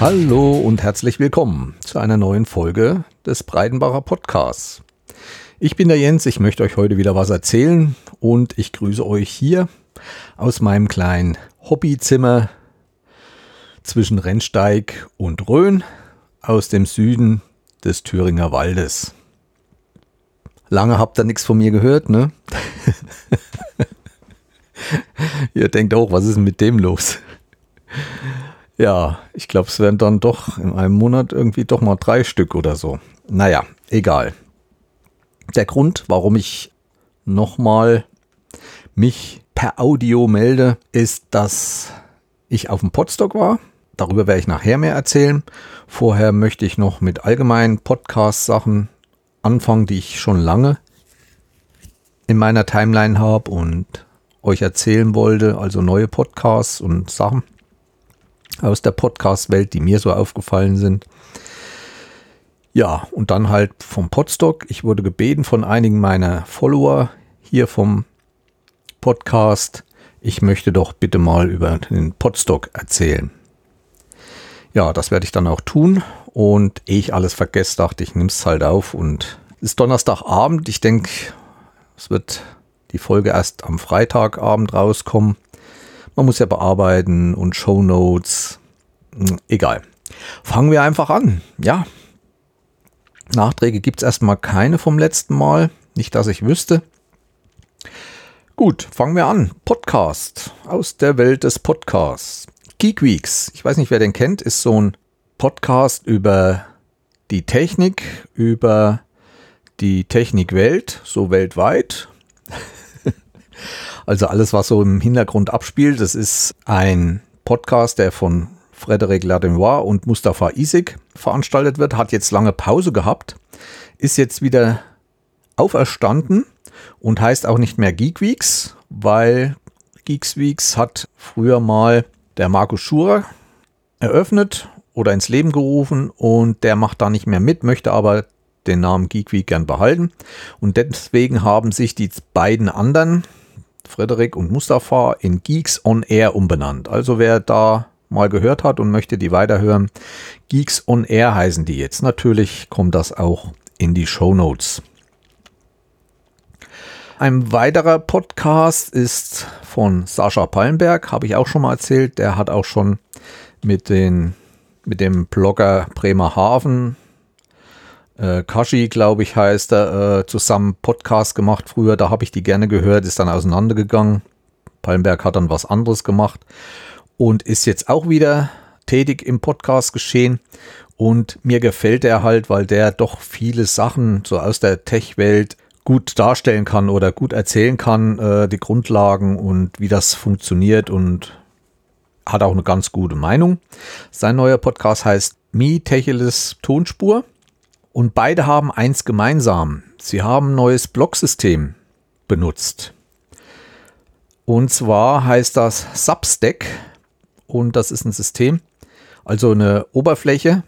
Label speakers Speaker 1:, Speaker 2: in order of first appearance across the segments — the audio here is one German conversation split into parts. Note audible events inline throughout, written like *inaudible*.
Speaker 1: Hallo und herzlich willkommen zu einer neuen Folge des Breidenbacher Podcasts. Ich bin der Jens, ich möchte euch heute wieder was erzählen und ich grüße euch hier aus meinem kleinen Hobbyzimmer zwischen Rennsteig und Rhön aus dem Süden des Thüringer Waldes. Lange habt ihr nichts von mir gehört, ne? *laughs* Ihr denkt auch, was ist denn mit dem los? Ja, ich glaube, es werden dann doch in einem Monat irgendwie doch mal drei Stück oder so. Naja, egal. Der Grund, warum ich nochmal mich per Audio melde, ist, dass ich auf dem Podstock war. Darüber werde ich nachher mehr erzählen. Vorher möchte ich noch mit allgemeinen Podcast-Sachen anfangen, die ich schon lange in meiner Timeline habe und euch erzählen wollte. Also neue Podcasts und Sachen aus der Podcast-Welt, die mir so aufgefallen sind. Ja, und dann halt vom Podstock. Ich wurde gebeten von einigen meiner Follower hier vom Podcast, ich möchte doch bitte mal über den Podstock erzählen. Ja, das werde ich dann auch tun. Und ehe ich alles vergesse, dachte ich, nimm es halt auf. Und es ist Donnerstagabend. Ich denke, es wird die Folge erst am Freitagabend rauskommen. Man muss ja bearbeiten und Show Notes. Hm, egal. Fangen wir einfach an. Ja. Nachträge gibt es erstmal keine vom letzten Mal. Nicht, dass ich wüsste. Gut, fangen wir an. Podcast aus der Welt des Podcasts. Geek Weeks. Ich weiß nicht, wer den kennt, ist so ein Podcast über die Technik, über die Technikwelt, so weltweit. *laughs* Also alles, was so im Hintergrund abspielt, das ist ein Podcast, der von Frederic Ladenois und Mustafa Isik veranstaltet wird, hat jetzt lange Pause gehabt, ist jetzt wieder auferstanden und heißt auch nicht mehr Geek Weeks, weil Geeks Weeks hat früher mal der Markus Schurer eröffnet oder ins Leben gerufen und der macht da nicht mehr mit, möchte aber den Namen Geek Week gern behalten. Und deswegen haben sich die beiden anderen Frederik und Mustafa in Geeks on Air umbenannt. Also wer da mal gehört hat und möchte die weiterhören, Geeks on Air heißen die jetzt. Natürlich kommt das auch in die Show Notes. Ein weiterer Podcast ist von Sascha Pallenberg, habe ich auch schon mal erzählt. Der hat auch schon mit, den, mit dem Blogger Bremerhaven äh, Kashi, glaube ich, heißt er, äh, zusammen Podcast gemacht früher. Da habe ich die gerne gehört, ist dann auseinandergegangen. Palmberg hat dann was anderes gemacht und ist jetzt auch wieder tätig im Podcast geschehen. Und mir gefällt er halt, weil der doch viele Sachen so aus der Tech-Welt gut darstellen kann oder gut erzählen kann, äh, die Grundlagen und wie das funktioniert und hat auch eine ganz gute Meinung. Sein neuer Podcast heißt Mi Techeles Tonspur. Und beide haben eins gemeinsam. Sie haben ein neues Blocksystem benutzt. Und zwar heißt das Substack. Und das ist ein System, also eine Oberfläche.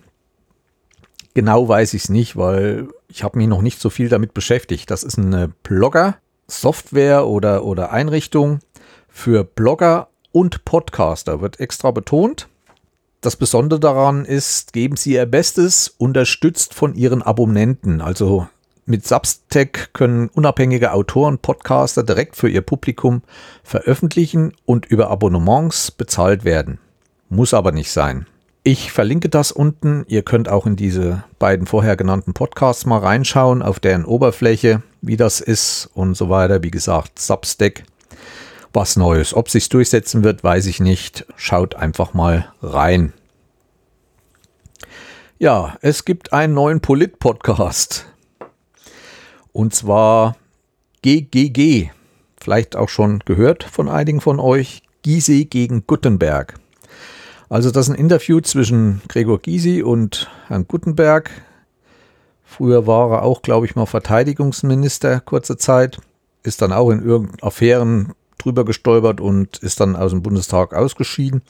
Speaker 1: Genau weiß ich es nicht, weil ich habe mich noch nicht so viel damit beschäftigt. Das ist eine Blogger-Software oder, oder Einrichtung für Blogger und Podcaster. Wird extra betont. Das Besondere daran ist, geben Sie Ihr Bestes, unterstützt von Ihren Abonnenten. Also mit Substack können unabhängige Autoren, Podcaster direkt für ihr Publikum veröffentlichen und über Abonnements bezahlt werden. Muss aber nicht sein. Ich verlinke das unten. Ihr könnt auch in diese beiden vorher genannten Podcasts mal reinschauen, auf deren Oberfläche, wie das ist und so weiter. Wie gesagt, Substack was Neues. Ob sich durchsetzen wird, weiß ich nicht. Schaut einfach mal rein. Ja, es gibt einen neuen Polit-Podcast. Und zwar GGG. Vielleicht auch schon gehört von einigen von euch. Gysi gegen Gutenberg. Also das ist ein Interview zwischen Gregor Gysi und Herrn Gutenberg. Früher war er auch, glaube ich, mal Verteidigungsminister kurze Zeit. Ist dann auch in irgendeinen Affären drüber gestolpert und ist dann aus dem Bundestag ausgeschieden.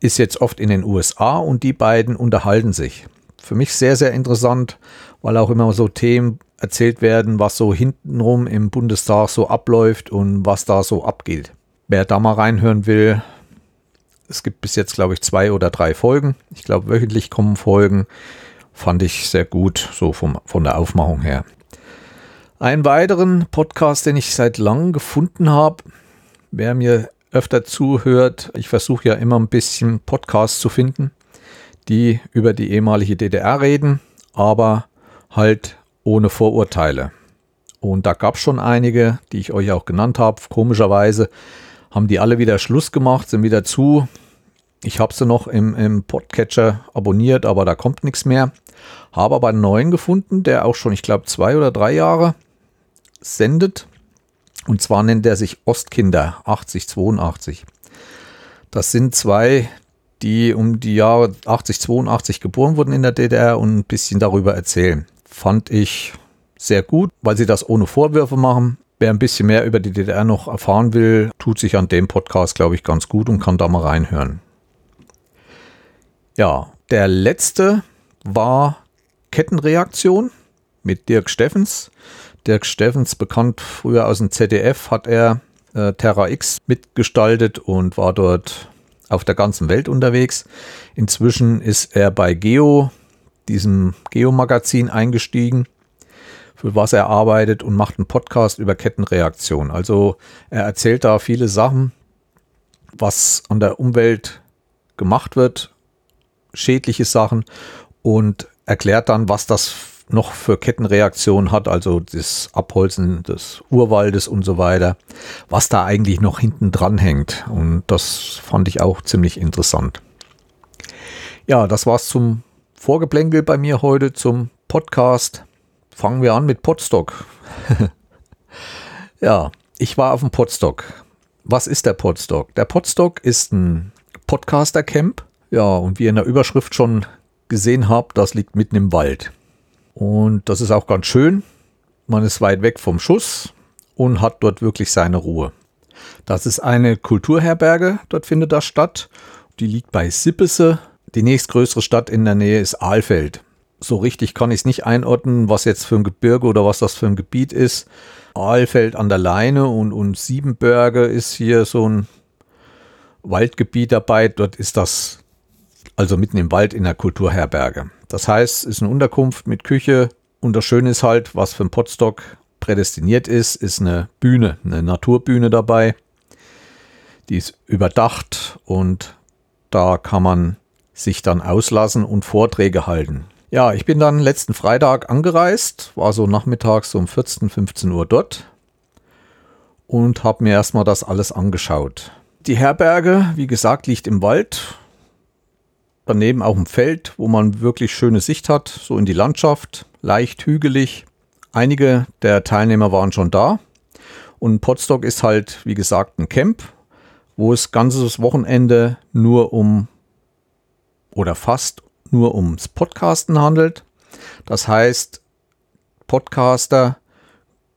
Speaker 1: Ist jetzt oft in den USA und die beiden unterhalten sich. Für mich sehr, sehr interessant, weil auch immer so Themen erzählt werden, was so hintenrum im Bundestag so abläuft und was da so abgeht. Wer da mal reinhören will, Es gibt bis jetzt, glaube ich, zwei oder drei Folgen. Ich glaube, wöchentlich kommen Folgen. Fand ich sehr gut, so vom, von der Aufmachung her. Einen weiteren Podcast, den ich seit langem gefunden habe, wer mir öfter zuhört, ich versuche ja immer ein bisschen Podcasts zu finden, die über die ehemalige DDR reden, aber halt ohne Vorurteile. Und da gab es schon einige, die ich euch auch genannt habe. Komischerweise haben die alle wieder Schluss gemacht, sind wieder zu. Ich habe sie noch im, im Podcatcher abonniert, aber da kommt nichts mehr. Habe aber einen neuen gefunden, der auch schon, ich glaube, zwei oder drei Jahre sendet. Und zwar nennt er sich Ostkinder 8082. Das sind zwei, die um die Jahre 8082 geboren wurden in der DDR und ein bisschen darüber erzählen. Fand ich sehr gut, weil sie das ohne Vorwürfe machen. Wer ein bisschen mehr über die DDR noch erfahren will, tut sich an dem Podcast, glaube ich, ganz gut und kann da mal reinhören. Ja, der letzte war Kettenreaktion mit Dirk Steffens. Dirk Steffens, bekannt früher aus dem ZDF, hat er äh, Terra X mitgestaltet und war dort auf der ganzen Welt unterwegs. Inzwischen ist er bei Geo, diesem Geo-Magazin, eingestiegen für was er arbeitet und macht einen Podcast über Kettenreaktion. Also er erzählt da viele Sachen, was an der Umwelt gemacht wird, schädliche Sachen und erklärt dann, was das noch für Kettenreaktionen hat, also das Abholzen des Urwaldes und so weiter, was da eigentlich noch hinten dran hängt. Und das fand ich auch ziemlich interessant. Ja, das war's zum Vorgeplänkel bei mir heute, zum Podcast fangen wir an mit Podstock. *laughs* ja, ich war auf dem Podstock. Was ist der Podstock? Der Podstock ist ein Podcaster-Camp. Ja, und wie ihr in der Überschrift schon gesehen habt, das liegt mitten im Wald. Und das ist auch ganz schön. Man ist weit weg vom Schuss und hat dort wirklich seine Ruhe. Das ist eine Kulturherberge, dort findet das statt. Die liegt bei Sippese. Die nächstgrößere Stadt in der Nähe ist Aalfeld so richtig kann ich es nicht einordnen, was jetzt für ein Gebirge oder was das für ein Gebiet ist. Aalfeld an der Leine und, und Siebenberge ist hier so ein Waldgebiet dabei. Dort ist das also mitten im Wald in der Kulturherberge. Das heißt, es ist eine Unterkunft mit Küche und das Schöne ist halt, was für ein Potstock prädestiniert ist, ist eine Bühne, eine Naturbühne dabei. Die ist überdacht und da kann man sich dann auslassen und Vorträge halten. Ja, ich bin dann letzten Freitag angereist, war so nachmittags um 14, 15 Uhr dort und habe mir erstmal das alles angeschaut. Die Herberge, wie gesagt, liegt im Wald, daneben auch ein Feld, wo man wirklich schöne Sicht hat, so in die Landschaft, leicht hügelig. Einige der Teilnehmer waren schon da und Potstock ist halt, wie gesagt, ein Camp, wo es ganzes Wochenende nur um oder fast nur ums Podcasten handelt. Das heißt, Podcaster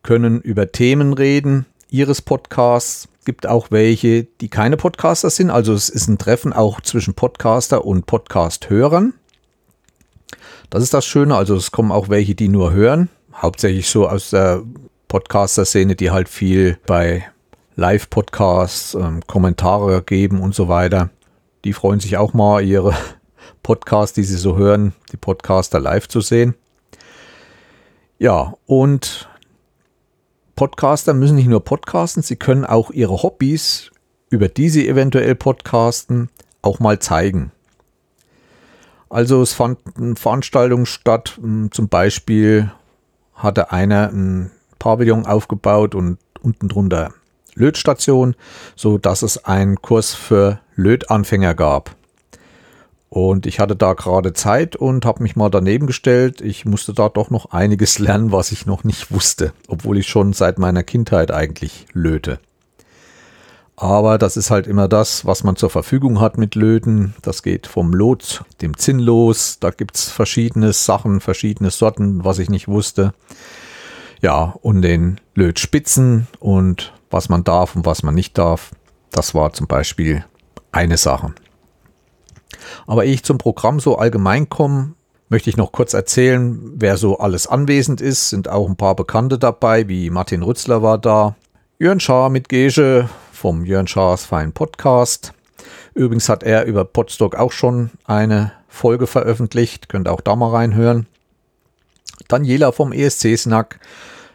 Speaker 1: können über Themen reden ihres Podcasts. Gibt auch welche, die keine Podcaster sind. Also es ist ein Treffen auch zwischen Podcaster und Podcast-Hörern. Das ist das Schöne. Also es kommen auch welche, die nur hören. Hauptsächlich so aus der Podcaster-Szene, die halt viel bei Live-Podcasts ähm, Kommentare geben und so weiter. Die freuen sich auch mal, ihre *laughs* Podcasts, die Sie so hören, die Podcaster live zu sehen. Ja, und Podcaster müssen nicht nur podcasten, sie können auch ihre Hobbys, über die sie eventuell podcasten, auch mal zeigen. Also es fanden Veranstaltungen statt, hm, zum Beispiel hatte einer ein Pavillon aufgebaut und unten drunter Lötstation, so dass es einen Kurs für Lötanfänger gab. Und ich hatte da gerade Zeit und habe mich mal daneben gestellt. Ich musste da doch noch einiges *laughs* lernen, was ich noch nicht wusste, obwohl ich schon seit meiner Kindheit eigentlich löte. Aber das ist halt immer das, was man zur Verfügung hat mit Löten. Das geht vom Lot, dem Zinn los. Da gibt es verschiedene Sachen, verschiedene Sorten, was ich nicht wusste. Ja, und den Lötspitzen und was man darf und was man nicht darf. Das war zum Beispiel eine Sache. Aber ehe ich zum Programm so allgemein komme, möchte ich noch kurz erzählen, wer so alles anwesend ist. Sind auch ein paar Bekannte dabei, wie Martin Rützler war da, Jörn Schaar mit Gege vom Jörn Schaars Fein Podcast, Übrigens hat er über Podstock auch schon eine Folge veröffentlicht. Könnt auch da mal reinhören. Daniela vom ESC-Snack,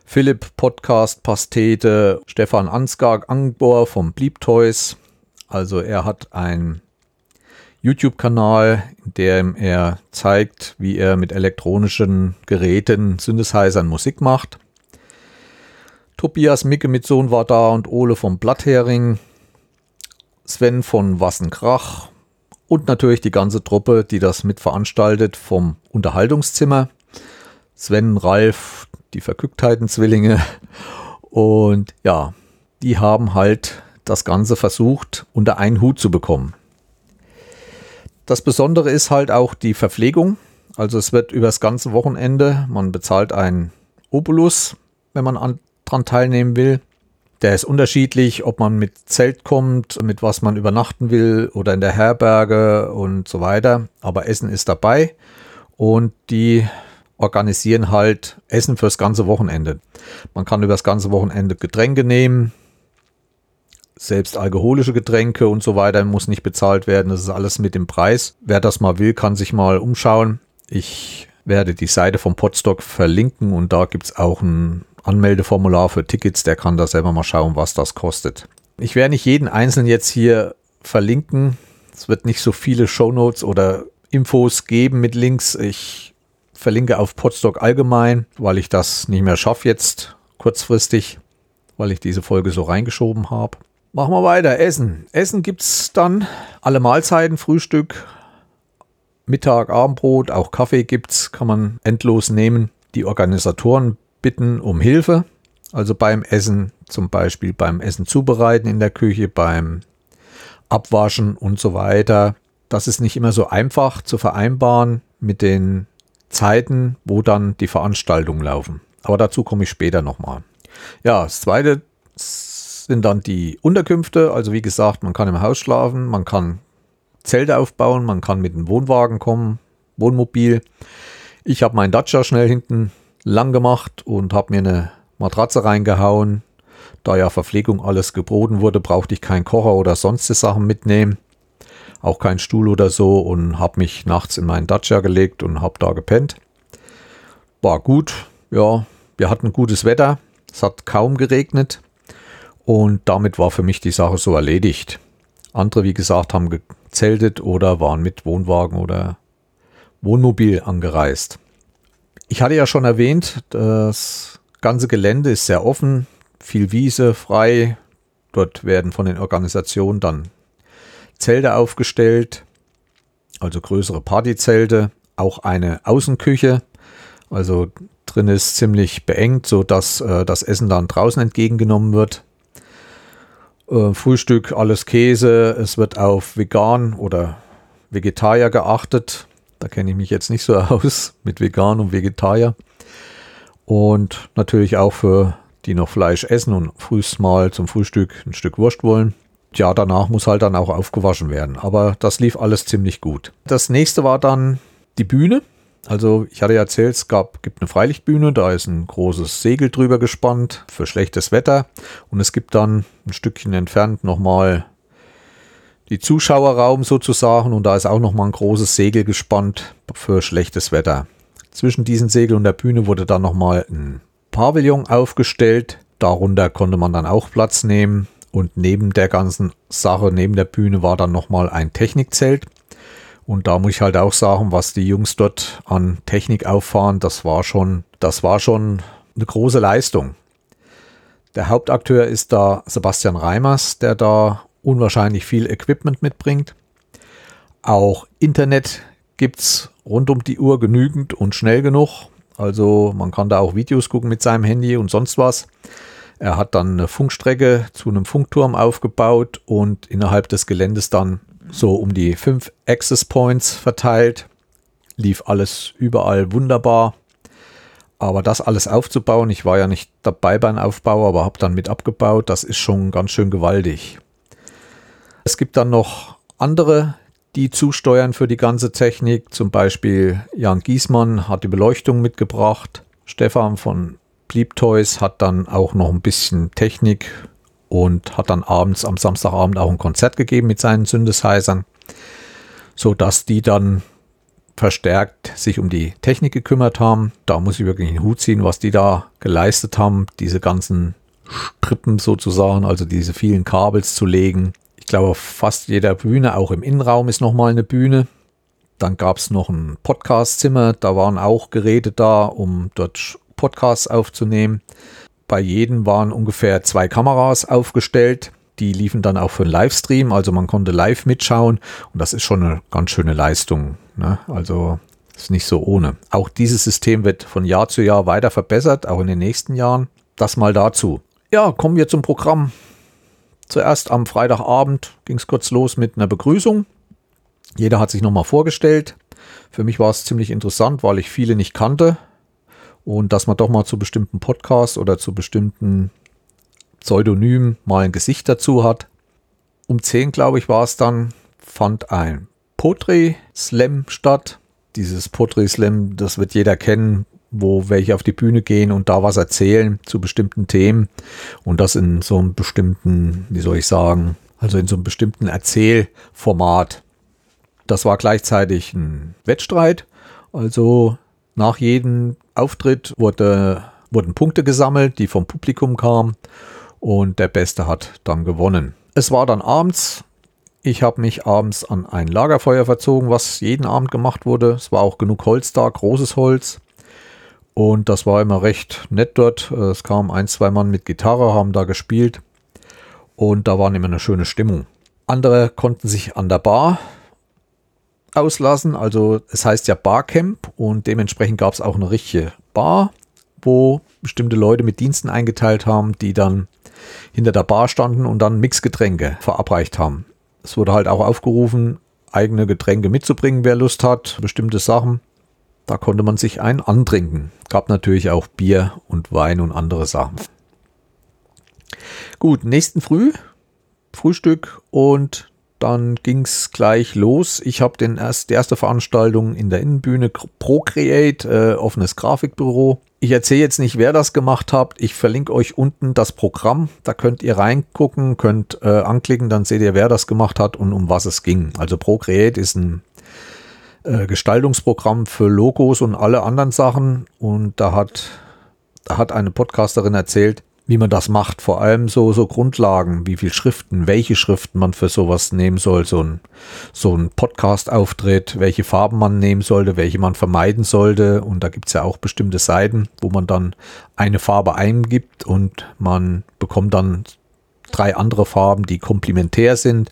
Speaker 1: Philipp Podcast Pastete, Stefan Ansgar Angbor vom Bleep Toys. Also er hat einen YouTube-Kanal, in dem er zeigt, wie er mit elektronischen Geräten, Synthesizern Musik macht. Tobias Micke mit Sohn war da und Ole vom Blatthering. Sven von Wassenkrach und natürlich die ganze Truppe, die das mitveranstaltet vom Unterhaltungszimmer. Sven, Ralf, die Verkücktheiten-Zwillinge und ja, die haben halt das Ganze versucht unter einen Hut zu bekommen. Das Besondere ist halt auch die Verpflegung. Also es wird über das ganze Wochenende, man bezahlt einen Obolus, wenn man an, dran teilnehmen will. Der ist unterschiedlich, ob man mit Zelt kommt, mit was man übernachten will oder in der Herberge und so weiter. Aber Essen ist dabei und die organisieren halt Essen fürs ganze Wochenende. Man kann über das ganze Wochenende Getränke nehmen, selbst alkoholische Getränke und so weiter muss nicht bezahlt werden. Das ist alles mit dem Preis. Wer das mal will, kann sich mal umschauen. Ich werde die Seite vom Podstock verlinken und da gibt es auch ein Anmeldeformular für Tickets, der kann da selber mal schauen, was das kostet. Ich werde nicht jeden einzelnen jetzt hier verlinken. Es wird nicht so viele Shownotes oder Infos geben mit Links. Ich verlinke auf Podstock allgemein, weil ich das nicht mehr schaffe jetzt kurzfristig, weil ich diese Folge so reingeschoben habe. Machen wir weiter. Essen. Essen gibt es dann alle Mahlzeiten, Frühstück, Mittag, Abendbrot, auch Kaffee gibt es, kann man endlos nehmen. Die Organisatoren bitten um Hilfe. Also beim Essen, zum Beispiel beim Essen zubereiten in der Küche, beim Abwaschen und so weiter. Das ist nicht immer so einfach zu vereinbaren mit den Zeiten, wo dann die Veranstaltungen laufen. Aber dazu komme ich später nochmal. Ja, das zweite sind dann die Unterkünfte. Also wie gesagt, man kann im Haus schlafen, man kann Zelte aufbauen, man kann mit dem Wohnwagen kommen, Wohnmobil. Ich habe meinen Dacia schnell hinten lang gemacht und habe mir eine Matratze reingehauen. Da ja Verpflegung alles geboten wurde, brauchte ich keinen Kocher oder sonstige Sachen mitnehmen. Auch keinen Stuhl oder so und habe mich nachts in meinen Dacia gelegt und habe da gepennt. War gut, ja, wir hatten gutes Wetter. Es hat kaum geregnet und damit war für mich die Sache so erledigt. Andere, wie gesagt, haben gezeltet oder waren mit Wohnwagen oder Wohnmobil angereist. Ich hatte ja schon erwähnt, das ganze Gelände ist sehr offen, viel Wiese, frei. Dort werden von den Organisationen dann Zelte aufgestellt, also größere Partyzelte, auch eine Außenküche. Also drin ist ziemlich beengt, so dass äh, das Essen dann draußen entgegengenommen wird. Äh, Frühstück alles Käse, es wird auf vegan oder Vegetarier geachtet. Da kenne ich mich jetzt nicht so *laughs* aus mit Vegan und Vegetarier. Und natürlich auch für die noch Fleisch essen und frühst mal zum Frühstück ein Stück Wurst wollen. Ja, danach muss halt dann auch aufgewaschen werden. Aber das lief alles ziemlich gut. Das nächste war dann die Bühne. Also ich hatte ja erzählt, es gab, gibt eine Freilichtbühne, da ist ein großes Segel drüber gespannt für schlechtes Wetter. Und es gibt dann ein Stückchen entfernt nochmal die Zuschauerraum sozusagen und da ist auch nochmal ein großes Segel gespannt für schlechtes Wetter. Zwischen diesen Segel und der Bühne wurde dann nochmal ein Pavillon aufgestellt. Darunter konnte man dann auch Platz nehmen und neben der ganzen Sache, neben der Bühne war dann nochmal ein Technikzelt. Und da muss ich halt auch sagen, was die Jungs dort an Technik auffahren, das war schon, das war schon eine große Leistung. Der Hauptakteur ist da Sebastian Reimers, der da unwahrscheinlich viel Equipment mitbringt. Auch Internet gibt es rund um die Uhr genügend und schnell genug. Also man kann da auch Videos gucken mit seinem Handy und sonst was. Er hat dann eine Funkstrecke zu einem Funkturm aufgebaut und innerhalb des Geländes dann so um die fünf Access Points verteilt. Lief alles überall wunderbar. Aber das alles aufzubauen, ich war ja nicht dabei beim Aufbau, aber habe dann mit abgebaut, das ist schon ganz schön gewaltig. Es gibt dann noch andere, die zusteuern für die ganze Technik. Zum Beispiel Jan Giesmann hat die Beleuchtung mitgebracht. Stefan von Bleep Toys hat dann auch noch ein bisschen Technik und hat dann abends am Samstagabend auch ein Konzert gegeben mit seinen Synthesizern, sodass die dann verstärkt sich um die Technik gekümmert haben. Da muss ich wirklich den Hut ziehen, was die da geleistet haben, diese ganzen Strippen sozusagen, also diese vielen Kabels zu legen. Ich glaube, fast jeder Bühne, auch im Innenraum ist nochmal eine Bühne. Dann gab es noch ein Podcastzimmer, da waren auch Geräte da, um dort Podcasts aufzunehmen. Bei jedem waren ungefähr zwei Kameras aufgestellt. Die liefen dann auch für einen Livestream, also man konnte live mitschauen und das ist schon eine ganz schöne Leistung. Ne? Also ist nicht so ohne. Auch dieses System wird von Jahr zu Jahr weiter verbessert, auch in den nächsten Jahren. Das mal dazu. Ja, kommen wir zum Programm. Zuerst am Freitagabend ging es kurz los mit einer Begrüßung. Jeder hat sich nochmal vorgestellt. Für mich war es ziemlich interessant, weil ich viele nicht kannte. Und dass man doch mal zu bestimmten Podcasts oder zu bestimmten Pseudonymen mal ein Gesicht dazu hat. Um 10, glaube ich, war es dann, fand ein Poetry Slam statt. Dieses Poetry Slam, das wird jeder kennen, wo welche auf die Bühne gehen und da was erzählen zu bestimmten Themen und das in so einem bestimmten, wie soll ich sagen, also in so einem bestimmten Erzählformat. Das war gleichzeitig ein Wettstreit, also nach jedem Auftritt wurde, wurden Punkte gesammelt, die vom Publikum kamen und der Beste hat dann gewonnen. Es war dann abends. Ich habe mich abends an ein Lagerfeuer verzogen, was jeden Abend gemacht wurde. Es war auch genug Holz da, großes Holz. Und das war immer recht nett dort. Es kamen ein, zwei Mann mit Gitarre, haben da gespielt. Und da war immer eine schöne Stimmung. Andere konnten sich an der Bar auslassen. Also es heißt ja Barcamp und dementsprechend gab es auch eine richtige Bar, wo bestimmte Leute mit Diensten eingeteilt haben, die dann hinter der Bar standen und dann Mixgetränke verabreicht haben. Es wurde halt auch aufgerufen, eigene Getränke mitzubringen, wer Lust hat, bestimmte Sachen. Da konnte man sich ein antrinken. Gab natürlich auch Bier und Wein und andere Sachen. Gut, nächsten Früh Frühstück und dann ging es gleich los. Ich habe den erst, die erste Veranstaltung in der Innenbühne Procreate, äh, offenes Grafikbüro. Ich erzähle jetzt nicht, wer das gemacht hat. Ich verlinke euch unten das Programm. Da könnt ihr reingucken, könnt äh, anklicken, dann seht ihr, wer das gemacht hat und um was es ging. Also Procreate ist ein äh, Gestaltungsprogramm für Logos und alle anderen Sachen. Und da hat, da hat eine Podcasterin erzählt, wie man das macht. Vor allem so, so Grundlagen, wie viel Schriften, welche Schriften man für sowas nehmen soll. So ein, so ein Podcast-Auftritt, welche Farben man nehmen sollte, welche man vermeiden sollte. Und da gibt es ja auch bestimmte Seiten, wo man dann eine Farbe eingibt und man bekommt dann drei andere Farben, die komplementär sind.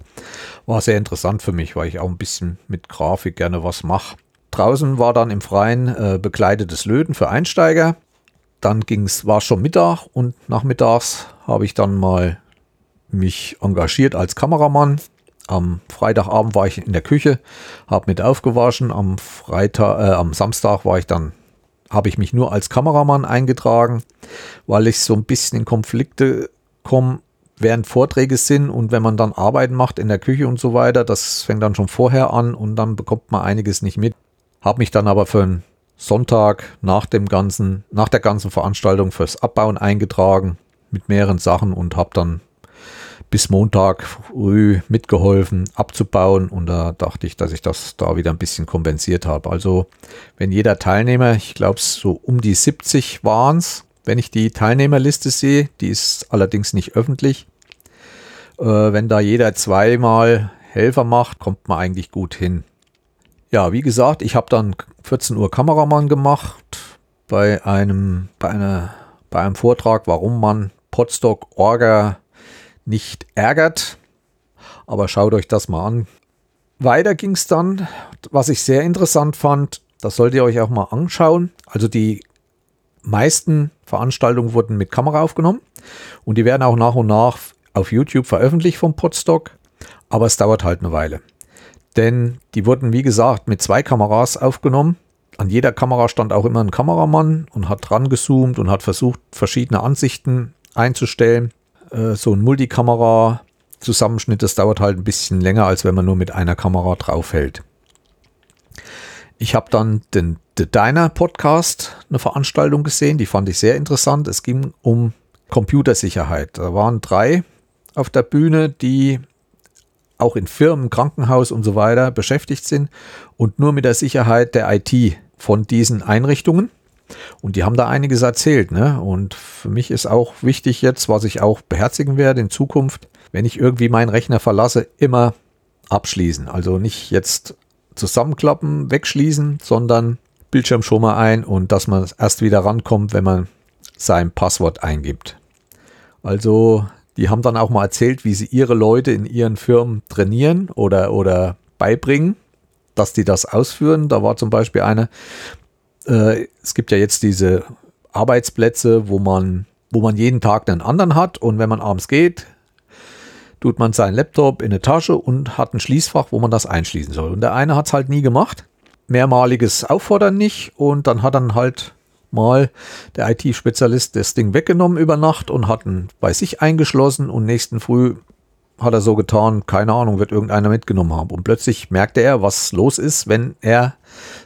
Speaker 1: War sehr interessant für mich, weil ich auch ein bisschen mit Grafik gerne was mache. Draußen war dann im Freien äh, bekleidetes Löten für Einsteiger dann ging's, war schon Mittag und nachmittags habe ich dann mal mich engagiert als Kameramann. Am Freitagabend war ich in der Küche, habe mit aufgewaschen. Am Freitag, äh, am Samstag war ich dann, habe ich mich nur als Kameramann eingetragen, weil ich so ein bisschen in Konflikte komme, während Vorträge sind und wenn man dann Arbeiten macht in der Küche und so weiter, das fängt dann schon vorher an und dann bekommt man einiges nicht mit. Habe mich dann aber für ein Sonntag nach dem ganzen, nach der ganzen Veranstaltung fürs Abbauen eingetragen mit mehreren Sachen und habe dann bis Montag früh mitgeholfen abzubauen und da dachte ich, dass ich das da wieder ein bisschen kompensiert habe. Also wenn jeder Teilnehmer, ich glaube so um die 70 waren es, wenn ich die Teilnehmerliste sehe, die ist allerdings nicht öffentlich. Äh, wenn da jeder zweimal Helfer macht, kommt man eigentlich gut hin. Ja, wie gesagt, ich habe dann 14 Uhr Kameramann gemacht bei einem, bei einer, bei einem Vortrag, warum man Podstock Orga nicht ärgert. Aber schaut euch das mal an. Weiter ging es dann, was ich sehr interessant fand, das solltet ihr euch auch mal anschauen. Also die meisten Veranstaltungen wurden mit Kamera aufgenommen und die werden auch nach und nach auf YouTube veröffentlicht vom Podstock, aber es dauert halt eine Weile. Denn die wurden, wie gesagt, mit zwei Kameras aufgenommen. An jeder Kamera stand auch immer ein Kameramann und hat dran gezoomt und hat versucht, verschiedene Ansichten einzustellen. Äh, so ein Multikamera-Zusammenschnitt, das dauert halt ein bisschen länger, als wenn man nur mit einer Kamera draufhält. Ich habe dann den The Diner Podcast, eine Veranstaltung gesehen, die fand ich sehr interessant. Es ging um Computersicherheit. Da waren drei auf der Bühne, die auch in Firmen, Krankenhaus und so weiter beschäftigt sind und nur mit der Sicherheit der IT von diesen Einrichtungen. Und die haben da einiges erzählt. Ne? Und für mich ist auch wichtig jetzt, was ich auch beherzigen werde in Zukunft, wenn ich irgendwie meinen Rechner verlasse, immer abschließen. Also nicht jetzt zusammenklappen, wegschließen, sondern Bildschirm schon mal ein und dass man erst wieder rankommt, wenn man sein Passwort eingibt. Also die haben dann auch mal erzählt, wie sie ihre Leute in ihren Firmen trainieren oder, oder beibringen, dass die das ausführen. Da war zum Beispiel eine, äh, es gibt ja jetzt diese Arbeitsplätze, wo man, wo man jeden Tag einen anderen hat und wenn man abends geht, tut man seinen Laptop in eine Tasche und hat ein Schließfach, wo man das einschließen soll. Und der eine hat es halt nie gemacht. Mehrmaliges Auffordern nicht und dann hat dann halt mal der IT-Spezialist das Ding weggenommen über Nacht und hat ihn bei sich eingeschlossen und nächsten Früh hat er so getan, keine Ahnung, wird irgendeiner mitgenommen haben. Und plötzlich merkte er, was los ist, wenn er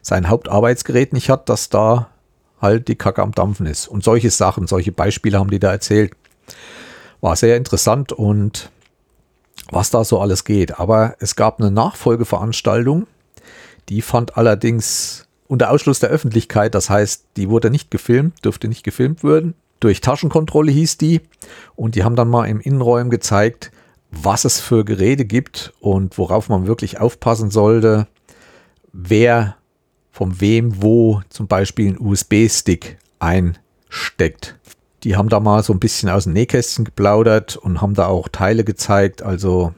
Speaker 1: sein Hauptarbeitsgerät nicht hat, dass da halt die Kacke am Dampfen ist. Und solche Sachen, solche Beispiele haben die da erzählt. War sehr interessant und was da so alles geht. Aber es gab eine Nachfolgeveranstaltung, die fand allerdings unter Ausschluss der Öffentlichkeit. Das heißt, die wurde nicht gefilmt, dürfte nicht gefilmt werden. Durch Taschenkontrolle hieß die. Und die haben dann mal im Innenräumen gezeigt, was es für Geräte gibt und worauf man wirklich aufpassen sollte, wer von wem wo zum Beispiel einen USB-Stick einsteckt. Die haben da mal so ein bisschen aus dem Nähkästchen geplaudert und haben da auch Teile gezeigt. Also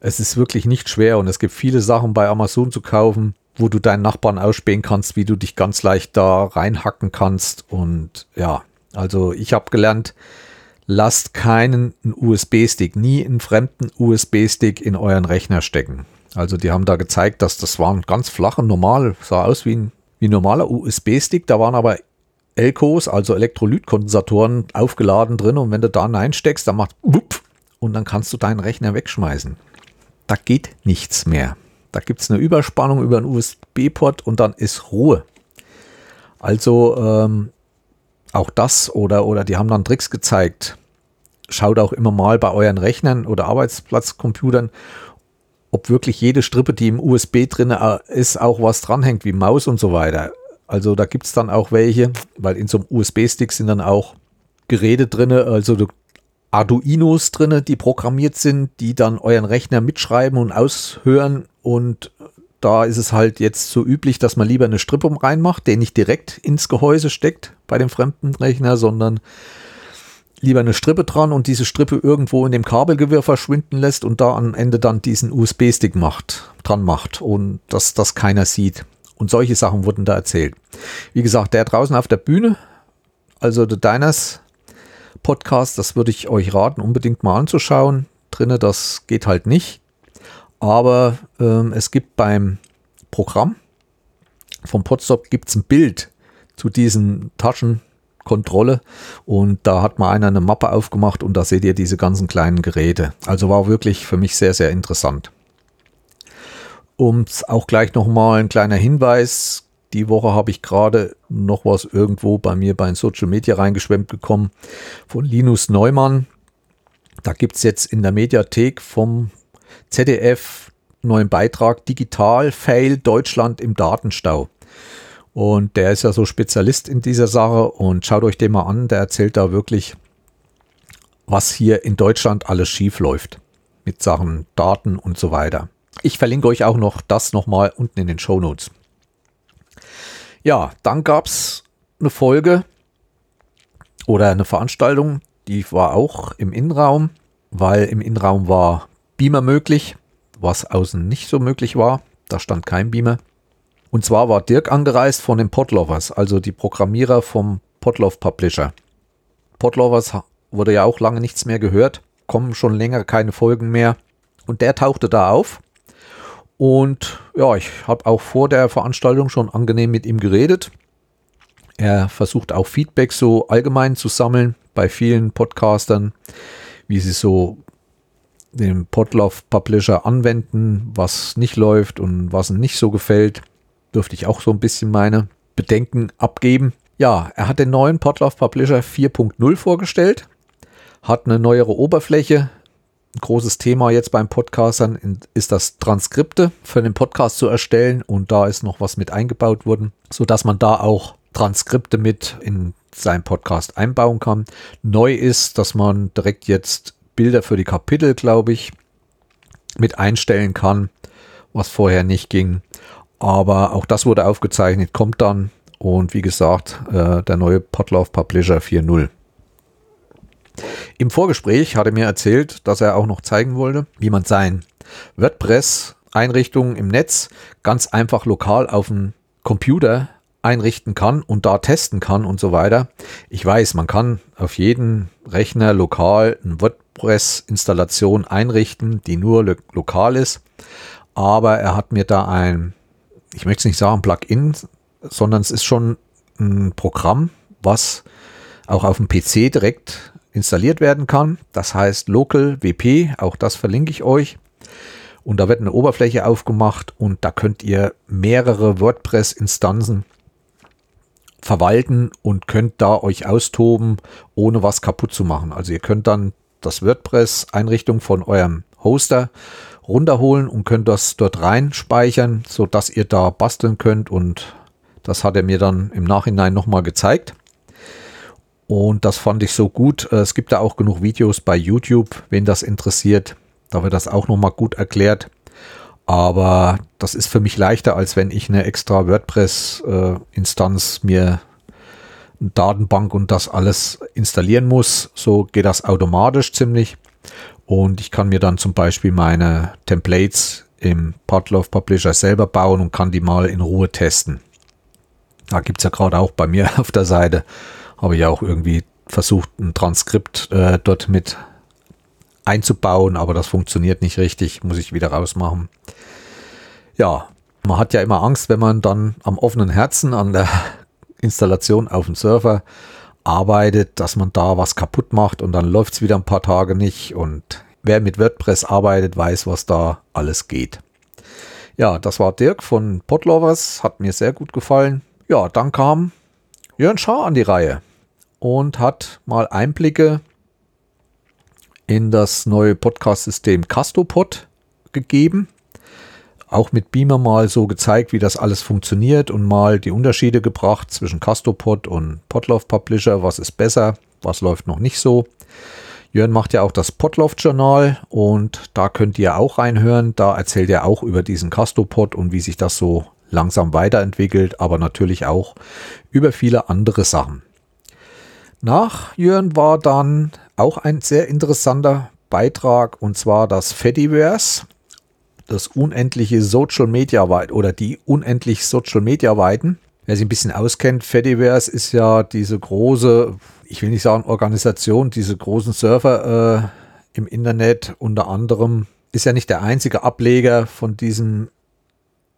Speaker 1: es ist wirklich nicht schwer und es gibt viele Sachen bei Amazon zu kaufen, wo du deinen Nachbarn ausspähen kannst, wie du dich ganz leicht da reinhacken kannst. Und ja, also ich habe gelernt, lasst keinen USB-Stick, nie einen fremden USB-Stick in euren Rechner stecken. Also die haben da gezeigt, dass das waren ganz flache, normal, sah aus wie ein, wie ein normaler USB-Stick. Da waren aber Elkos, also Elektrolytkondensatoren, aufgeladen drin. Und wenn du da Nein steckst, dann macht und dann kannst du deinen Rechner wegschmeißen. Da geht nichts mehr. Da gibt es eine Überspannung über einen USB-Port und dann ist Ruhe. Also ähm, auch das oder, oder die haben dann Tricks gezeigt. Schaut auch immer mal bei euren Rechnern oder Arbeitsplatzcomputern, ob wirklich jede Strippe, die im USB drin äh, ist, auch was dranhängt, wie Maus und so weiter. Also da gibt es dann auch welche, weil in so einem USB-Stick sind dann auch Geräte drin, also Arduinos drin, die programmiert sind, die dann euren Rechner mitschreiben und aushören und da ist es halt jetzt so üblich, dass man lieber eine Strippe reinmacht, der nicht direkt ins Gehäuse steckt bei dem fremden Rechner, sondern lieber eine Strippe dran und diese Strippe irgendwo in dem Kabelgewirr verschwinden lässt und da am Ende dann diesen USB-Stick macht, dran macht und dass das keiner sieht. Und solche Sachen wurden da erzählt. Wie gesagt, der draußen auf der Bühne, also der Diners Podcast, das würde ich euch raten, unbedingt mal anzuschauen. Drinne, das geht halt nicht. Aber ähm, es gibt beim Programm vom Podstop gibt ein Bild zu diesen Taschenkontrolle und da hat mal einer eine Mappe aufgemacht und da seht ihr diese ganzen kleinen Geräte. Also war wirklich für mich sehr, sehr interessant. Und auch gleich nochmal ein kleiner Hinweis. Die Woche habe ich gerade noch was irgendwo bei mir bei Social Media reingeschwemmt bekommen von Linus Neumann. Da gibt es jetzt in der Mediathek vom ZDF neuen Beitrag Digital Fail Deutschland im Datenstau. Und der ist ja so Spezialist in dieser Sache und schaut euch den mal an. Der erzählt da wirklich, was hier in Deutschland alles schief läuft mit Sachen Daten und so weiter. Ich verlinke euch auch noch das nochmal unten in den Show Notes. Ja, dann gab es eine Folge oder eine Veranstaltung, die war auch im Innenraum, weil im Innenraum war Beamer möglich, was außen nicht so möglich war. Da stand kein Beamer. Und zwar war Dirk angereist von den Podlovers, also die Programmierer vom Podlove Publisher. Podlovers wurde ja auch lange nichts mehr gehört, kommen schon länger keine Folgen mehr. Und der tauchte da auf. Und ja, ich habe auch vor der Veranstaltung schon angenehm mit ihm geredet. Er versucht auch Feedback so allgemein zu sammeln bei vielen Podcastern, wie sie so den Podlove Publisher anwenden, was nicht läuft und was nicht so gefällt. Dürfte ich auch so ein bisschen meine Bedenken abgeben. Ja, er hat den neuen Podlove Publisher 4.0 vorgestellt, hat eine neuere Oberfläche, ein großes Thema jetzt beim Podcastern ist das Transkripte für den Podcast zu erstellen und da ist noch was mit eingebaut worden, sodass man da auch Transkripte mit in seinen Podcast einbauen kann. Neu ist, dass man direkt jetzt Bilder für die Kapitel, glaube ich, mit einstellen kann, was vorher nicht ging. Aber auch das wurde aufgezeichnet, kommt dann. Und wie gesagt, äh, der neue Podlove Publisher 4.0. Im Vorgespräch hat er mir erzählt, dass er auch noch zeigen wollte, wie man sein WordPress-Einrichtungen im Netz ganz einfach lokal auf dem Computer einrichten kann und da testen kann und so weiter. Ich weiß, man kann auf jeden Rechner lokal eine WordPress-Installation einrichten, die nur lo lokal ist. Aber er hat mir da ein, ich möchte es nicht sagen Plugin, sondern es ist schon ein Programm, was auch auf dem PC direkt installiert werden kann. Das heißt Local WP, auch das verlinke ich euch. Und da wird eine Oberfläche aufgemacht und da könnt ihr mehrere WordPress-Instanzen verwalten und könnt da euch austoben, ohne was kaputt zu machen. Also ihr könnt dann das WordPress-Einrichtung von eurem Hoster runterholen und könnt das dort rein speichern, sodass ihr da basteln könnt und das hat er mir dann im Nachhinein nochmal gezeigt. Und das fand ich so gut. Äh, es gibt da auch genug Videos bei YouTube, wen das interessiert. Da wird das auch nochmal gut erklärt. Aber das ist für mich leichter, als wenn ich eine extra WordPress-Instanz äh, mir Datenbank und das alles installieren muss. So geht das automatisch ziemlich. Und ich kann mir dann zum Beispiel meine Templates im Podlove Publisher selber bauen und kann die mal in Ruhe testen. Da gibt es ja gerade auch bei mir *laughs* auf der Seite habe ich auch irgendwie versucht, ein Transkript äh, dort mit einzubauen, aber das funktioniert nicht richtig, muss ich wieder rausmachen. Ja, man hat ja immer Angst, wenn man dann am offenen Herzen an der Installation auf dem Server arbeitet, dass man da was kaputt macht und dann läuft es wieder ein paar Tage nicht und wer mit WordPress arbeitet, weiß, was da alles geht. Ja, das war Dirk von Podlovers, hat mir sehr gut gefallen. Ja, dann kam Jörn Schaar an die Reihe und hat mal Einblicke in das neue Podcast-System Castopod gegeben. Auch mit Beamer mal so gezeigt, wie das alles funktioniert und mal die Unterschiede gebracht zwischen Castopod und Podlove Publisher. Was ist besser, was läuft noch nicht so. Jörn macht ja auch das Podlove Journal und da könnt ihr auch reinhören. Da erzählt er auch über diesen Castopod und wie sich das so langsam weiterentwickelt, aber natürlich auch über viele andere Sachen. Nach Jörn war dann auch ein sehr interessanter Beitrag und zwar das Fediverse, das unendliche Social Media Weit oder die unendlich Social Media Weiten. Wer sich ein bisschen auskennt, Fediverse ist ja diese große, ich will nicht sagen Organisation, diese großen Server äh, im Internet unter anderem ist ja nicht der einzige Ableger von diesem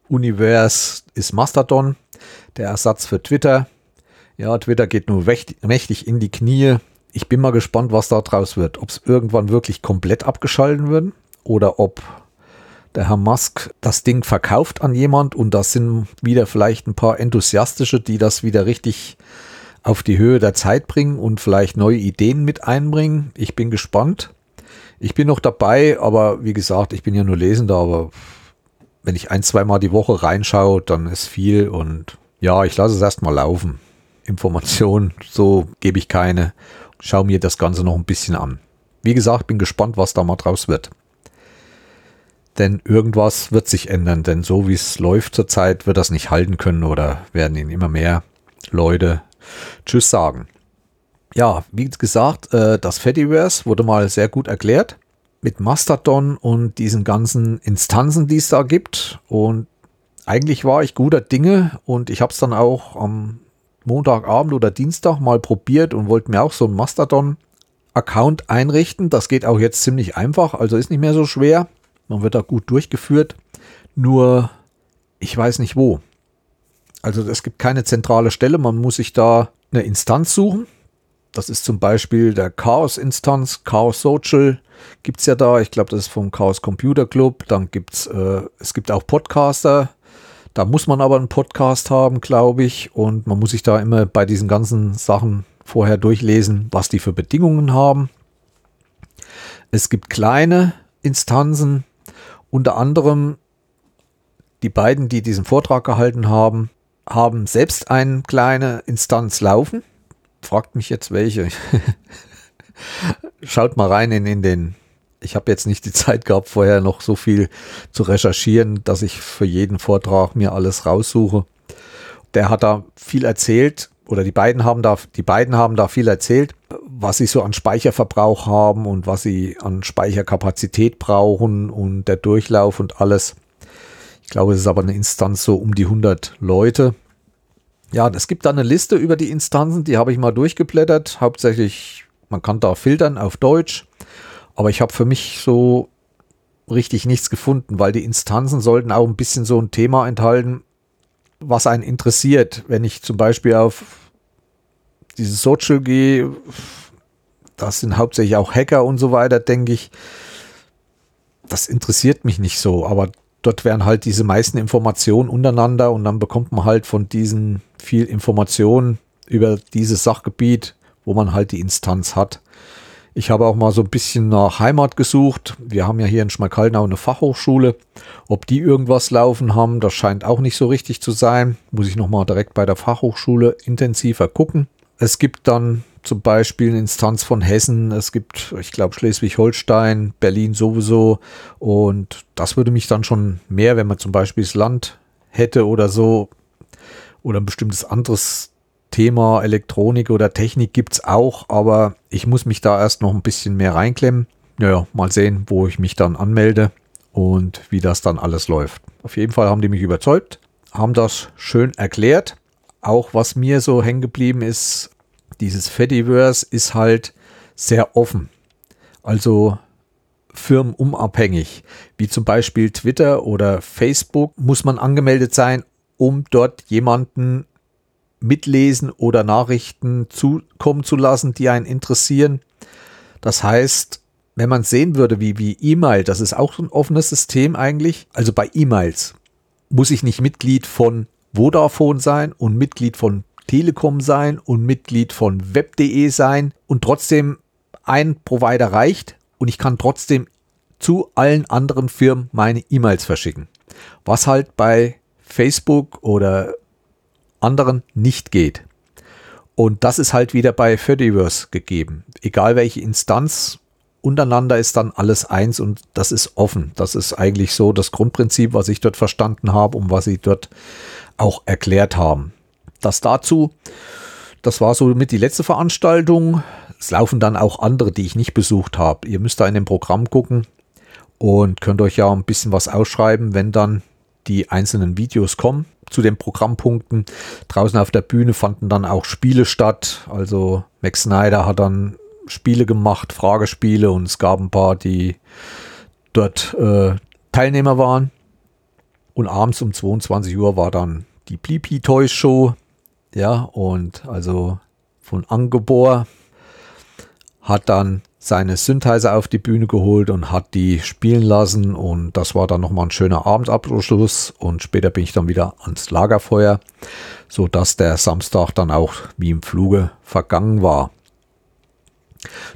Speaker 1: Univers ist Mastodon, der Ersatz für Twitter. Ja, Twitter geht nur mächtig in die Knie. Ich bin mal gespannt, was da draus wird. Ob es irgendwann wirklich komplett abgeschalten wird oder ob der Herr Musk das Ding verkauft an jemand und das sind wieder vielleicht ein paar enthusiastische, die das wieder richtig auf die Höhe der Zeit bringen und vielleicht neue Ideen mit einbringen. Ich bin gespannt. Ich bin noch dabei, aber wie gesagt, ich bin ja nur Lesender, aber wenn ich ein, zweimal die Woche reinschaue, dann ist viel und ja, ich lasse es erstmal laufen. Informationen, so gebe ich keine. Schau mir das Ganze noch ein bisschen an. Wie gesagt, bin gespannt, was da mal draus wird. Denn irgendwas wird sich ändern, denn so wie es läuft zurzeit, wird das nicht halten können oder werden ihnen immer mehr Leute Tschüss sagen. Ja, wie gesagt, äh, das Fediverse wurde mal sehr gut erklärt mit Mastodon und diesen ganzen Instanzen, die es da gibt. Und eigentlich war ich guter Dinge und ich habe es dann auch am Montagabend oder Dienstag mal probiert und wollte mir auch so einen Mastodon-Account einrichten. Das geht auch jetzt ziemlich einfach, also ist nicht mehr so schwer. Man wird da gut durchgeführt. Nur ich weiß nicht wo. Also es gibt keine zentrale Stelle, man muss sich da eine Instanz suchen das ist zum Beispiel der Chaos-Instanz, Chaos Social gibt es ja da. Ich glaube, das ist vom Chaos Computer Club. Dann gibt es, äh, es gibt auch Podcaster. Da muss man aber einen Podcast haben, glaube ich. Und man muss sich da immer bei diesen ganzen Sachen vorher durchlesen, was die für Bedingungen haben. Es gibt kleine Instanzen, unter anderem die beiden, die diesen Vortrag gehalten haben, haben selbst eine kleine Instanz laufen. Fragt mich jetzt welche. *laughs* Schaut mal rein in, in den. Ich habe jetzt nicht die Zeit gehabt, vorher noch so viel zu recherchieren, dass ich für jeden Vortrag mir alles raussuche. Der hat da viel erzählt, oder die beiden haben da, die beiden haben da viel erzählt, was sie so an Speicherverbrauch haben und was sie an Speicherkapazität brauchen und der Durchlauf und alles. Ich glaube, es ist aber eine Instanz so um die 100 Leute. Ja, es gibt da eine Liste über die Instanzen, die habe ich mal durchgeblättert. Hauptsächlich, man kann da filtern auf Deutsch. Aber ich habe für mich so richtig nichts gefunden, weil die Instanzen sollten auch ein bisschen so ein Thema enthalten, was einen interessiert. Wenn ich zum Beispiel auf dieses Social gehe, das sind hauptsächlich auch Hacker und so weiter, denke ich. Das interessiert mich nicht so, aber dort werden halt diese meisten Informationen untereinander und dann bekommt man halt von diesen viel Informationen über dieses Sachgebiet, wo man halt die Instanz hat. Ich habe auch mal so ein bisschen nach Heimat gesucht. Wir haben ja hier in Schmalkaldnau eine Fachhochschule. Ob die irgendwas laufen haben, das scheint auch nicht so richtig zu sein. Muss ich nochmal direkt bei der Fachhochschule intensiver gucken. Es gibt dann zum Beispiel eine Instanz von Hessen, es gibt, ich glaube, Schleswig-Holstein, Berlin sowieso. Und das würde mich dann schon mehr, wenn man zum Beispiel das Land hätte oder so, oder ein bestimmtes anderes Thema Elektronik oder Technik gibt es auch, aber ich muss mich da erst noch ein bisschen mehr reinklemmen. Naja, mal sehen, wo ich mich dann anmelde und wie das dann alles läuft. Auf jeden Fall haben die mich überzeugt, haben das schön erklärt. Auch was mir so hängen geblieben ist, dieses Fediverse ist halt sehr offen. Also firmenunabhängig, wie zum Beispiel Twitter oder Facebook, muss man angemeldet sein, um dort jemanden mitlesen oder Nachrichten zukommen zu lassen, die einen interessieren. Das heißt, wenn man sehen würde, wie, wie E-Mail, das ist auch ein offenes System eigentlich. Also bei E-Mails muss ich nicht Mitglied von Vodafone sein und Mitglied von Telekom sein und Mitglied von web.de sein und trotzdem ein Provider reicht und ich kann trotzdem zu allen anderen Firmen meine E-Mails verschicken. Was halt bei Facebook oder anderen nicht geht. Und das ist halt wieder bei Fediverse gegeben. Egal welche Instanz untereinander ist dann alles eins und das ist offen. Das ist eigentlich so das Grundprinzip, was ich dort verstanden habe und was sie dort auch erklärt haben. Das dazu, das war so mit die letzte Veranstaltung. Es laufen dann auch andere, die ich nicht besucht habe. Ihr müsst da in dem Programm gucken und könnt euch ja ein bisschen was ausschreiben, wenn dann die einzelnen Videos kommen zu den Programmpunkten. Draußen auf der Bühne fanden dann auch Spiele statt. Also Max Snyder hat dann Spiele gemacht, Fragespiele und es gab ein paar, die dort äh, Teilnehmer waren. Und abends um 22 Uhr war dann die Blippi Toys Show. Ja, und also von Angebor hat dann seine Synthesizer auf die Bühne geholt und hat die spielen lassen. Und das war dann nochmal ein schöner Abendabschluss. Und später bin ich dann wieder ans Lagerfeuer, so dass der Samstag dann auch wie im Fluge vergangen war.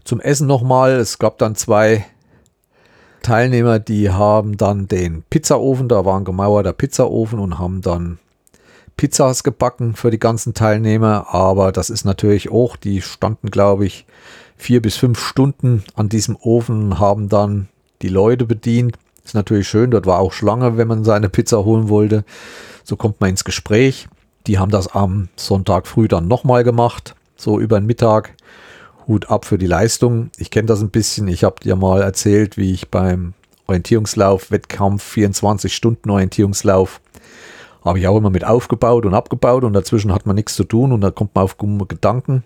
Speaker 1: Zum Essen nochmal, es gab dann zwei Teilnehmer, die haben dann den Pizzaofen, da war ein gemauerter Pizzaofen und haben dann Pizzas gebacken für die ganzen Teilnehmer, aber das ist natürlich auch, die standen, glaube ich, vier bis fünf Stunden an diesem Ofen, haben dann die Leute bedient. Ist natürlich schön, dort war auch Schlange, wenn man seine Pizza holen wollte. So kommt man ins Gespräch. Die haben das am Sonntag früh dann nochmal gemacht, so über den Mittag. Hut ab für die Leistung. Ich kenne das ein bisschen. Ich habe dir mal erzählt, wie ich beim Orientierungslauf, Wettkampf, 24 Stunden Orientierungslauf, habe ich auch immer mit aufgebaut und abgebaut und dazwischen hat man nichts zu tun und da kommt man auf Gedanken.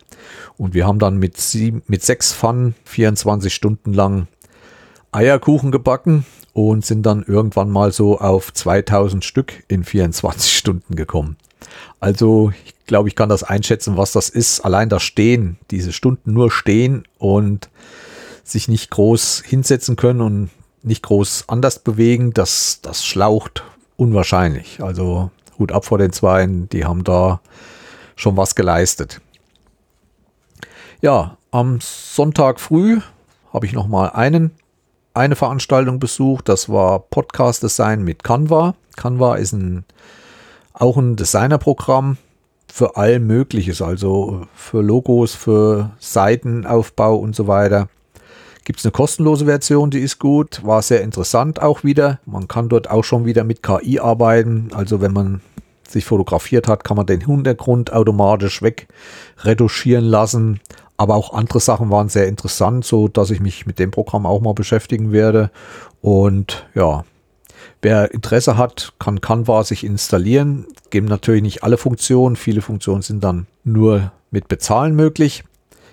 Speaker 1: Und wir haben dann mit, sieben, mit sechs Pfannen 24 Stunden lang Eierkuchen gebacken und sind dann irgendwann mal so auf 2000 Stück in 24 Stunden gekommen. Also ich glaube, ich kann das einschätzen, was das ist. Allein das Stehen, diese Stunden nur stehen und sich nicht groß hinsetzen können und nicht groß anders bewegen, das, das schlaucht unwahrscheinlich. Also Hut ab vor den Zweien, die haben da schon was geleistet. Ja, am Sonntag früh habe ich noch mal einen, eine Veranstaltung besucht. Das war Podcast Design mit Canva. Canva ist ein, auch ein Designerprogramm für all Mögliches, also für Logos, für Seitenaufbau und so weiter. Gibt es eine kostenlose Version, die ist gut, war sehr interessant auch wieder. Man kann dort auch schon wieder mit KI arbeiten. Also wenn man sich fotografiert hat, kann man den Hintergrund automatisch wegretuschieren lassen. Aber auch andere Sachen waren sehr interessant, so dass ich mich mit dem Programm auch mal beschäftigen werde. Und ja, wer Interesse hat, kann Canva sich installieren. Geben natürlich nicht alle Funktionen. Viele Funktionen sind dann nur mit Bezahlen möglich.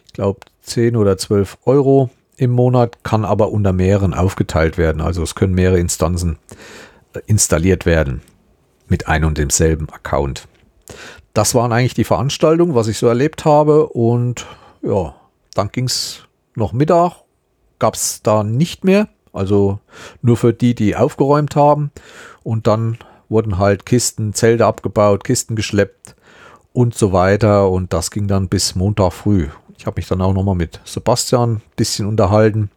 Speaker 1: Ich glaube 10 oder 12 Euro im Monat, kann aber unter mehreren aufgeteilt werden. Also es können mehrere Instanzen äh, installiert werden mit einem und demselben Account. Das waren eigentlich die Veranstaltungen, was ich so erlebt habe. Und ja, dann ging es noch Mittag, gab es da nicht mehr. Also nur für die, die aufgeräumt haben. Und dann wurden halt Kisten, Zelte abgebaut, Kisten geschleppt und so weiter. Und das ging dann bis Montag früh. Ich habe mich dann auch nochmal mit Sebastian ein bisschen unterhalten.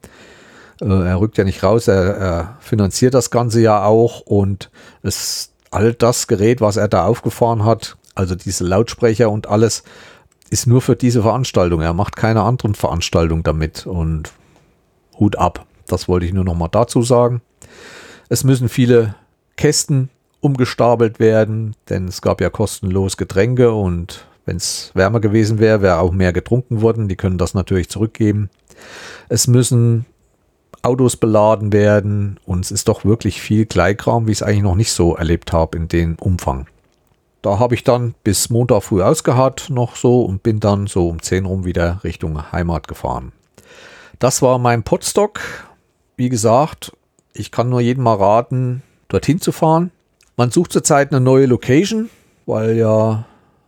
Speaker 1: Äh, er rückt ja nicht raus, er, er, finanziert das Ganze ja auch und es, all das Gerät, was er da aufgefahren hat, also diese Lautsprecher und alles, ist nur für diese Veranstaltung. Er macht keine anderen Veranstaltungen damit und Hut ab. Das wollte ich nur nochmal dazu sagen. Es müssen viele Kästen umgestapelt werden, denn es gab ja kostenlos Getränke und wenn es wärmer gewesen wäre, wäre auch mehr getrunken worden. Die können das natürlich zurückgeben. Es müssen Autos beladen werden und es ist doch wirklich viel Kleinkram, wie ich es eigentlich noch nicht so erlebt habe in dem Umfang. Da habe ich dann bis Montag früh ausgeharrt noch so und bin dann so um 10 rum wieder Richtung Heimat gefahren. Das war mein Potstock. Wie gesagt, ich kann nur jedem mal raten, dorthin zu fahren. Man sucht zurzeit eine neue Location, weil ja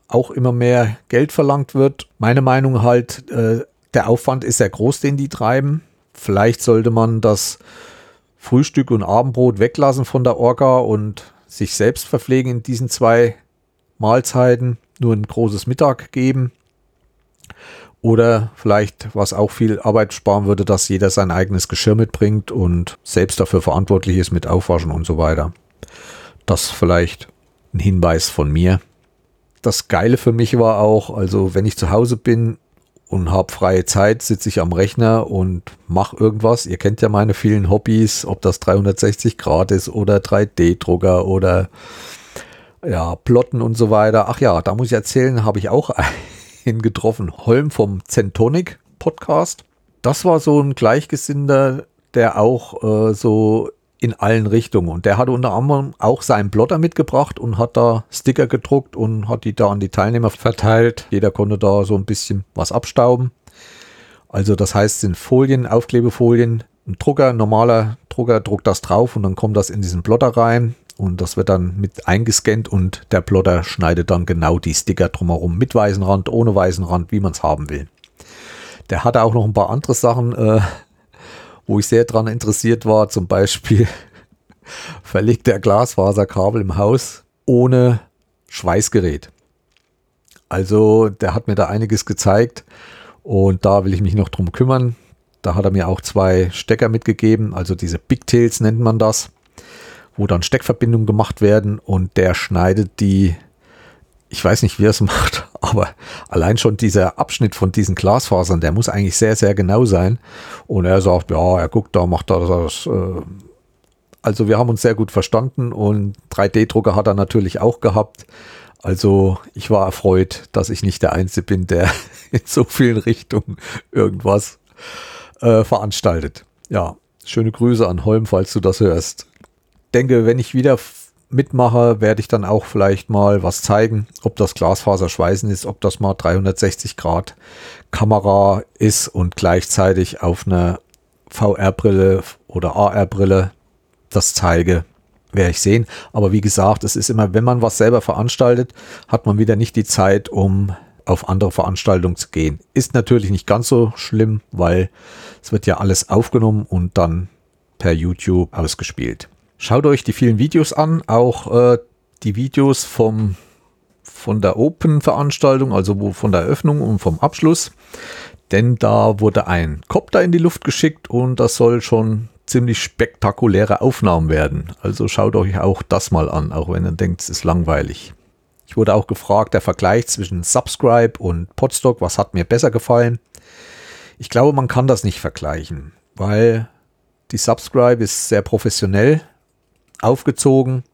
Speaker 1: auch immer mehr Geld verlangt wird. Meine Meinung halt, äh, der Aufwand ist sehr groß, den die treiben. Vielleicht sollte man das Frühstück und Abendbrot weglassen von der Orga und sich selbst verpflegen in diesen zwei Mahlzeiten, nur ein großes Mittag geben. Oder vielleicht, was auch viel Arbeit sparen würde, dass jeder sein eigenes Geschirr mitbringt und selbst dafür verantwortlich ist mit Aufwaschen und so weiter. Das vielleicht ein Hinweis von mir das Geile für mich war auch, also wenn ich zu Hause bin und habe freie Zeit, sitze ich am Rechner und mache irgendwas. Ihr kennt ja meine vielen Hobbys, ob das 360 Grad ist oder 3D-Drucker oder ja, Plotten und so weiter. Ach ja, da muss ich erzählen, habe ich auch *laughs* einen getroffen. Holm vom Zentonic Podcast. Das war so ein Gleichgesinnter, der auch äh, so in allen Richtungen. Und der hatte unter anderem auch seinen Plotter mitgebracht und hat da Sticker gedruckt und hat die da an die Teilnehmer verteilt. Jeder konnte da so ein bisschen was abstauben. Also das heißt, sind Folien, Aufklebefolien, ein Drucker, ein normaler Drucker druckt das drauf und dann kommt das in diesen Plotter rein und das wird dann mit eingescannt und der Plotter schneidet dann genau die Sticker drumherum mit weißen Rand, ohne weißen Rand, wie man es haben will. Der hatte auch noch ein paar andere Sachen äh, wo ich sehr daran interessiert war, zum Beispiel *laughs* verlegt der Glasfaserkabel im Haus ohne Schweißgerät. Also der hat mir da einiges gezeigt und da will ich mich noch drum kümmern. Da hat er mir auch zwei Stecker mitgegeben, also diese Bigtails nennt man das, wo dann Steckverbindungen gemacht werden und der schneidet die ich weiß nicht, wie er es *laughs* macht, aber allein schon dieser Abschnitt von diesen Glasfasern, der muss eigentlich sehr, sehr genau sein. Und er sagt, ja, er guckt da, macht da das. Äh also wir haben uns sehr gut verstanden und 3D-Drucker hat er natürlich auch gehabt. Also ich war erfreut, dass ich nicht der Einzige bin, der *laughs* in so vielen Richtungen irgendwas äh, veranstaltet. Ja, schöne Grüße an Holm, falls du das hörst. Denke, wenn ich wieder mitmache, werde ich dann auch vielleicht mal was zeigen, ob das Glasfaserschweißen ist, ob das mal 360 Grad Kamera ist und gleichzeitig auf einer VR-Brille oder AR-Brille das zeige, werde ich sehen. Aber wie gesagt, es ist immer, wenn man was selber veranstaltet, hat man wieder nicht die Zeit, um auf andere Veranstaltungen zu gehen. Ist natürlich nicht ganz so schlimm, weil es wird ja alles aufgenommen und dann per YouTube ausgespielt. Schaut euch die vielen Videos an, auch äh, die Videos vom, von der Open-Veranstaltung, also von der Eröffnung und vom Abschluss. Denn da wurde ein Copter in die Luft geschickt und das soll schon ziemlich spektakuläre Aufnahmen werden. Also schaut euch auch das mal an, auch wenn ihr denkt, es ist langweilig. Ich wurde auch gefragt, der Vergleich zwischen Subscribe und Podstock, was hat mir besser gefallen? Ich glaube, man kann das nicht vergleichen, weil die Subscribe ist sehr professionell aufgezogen.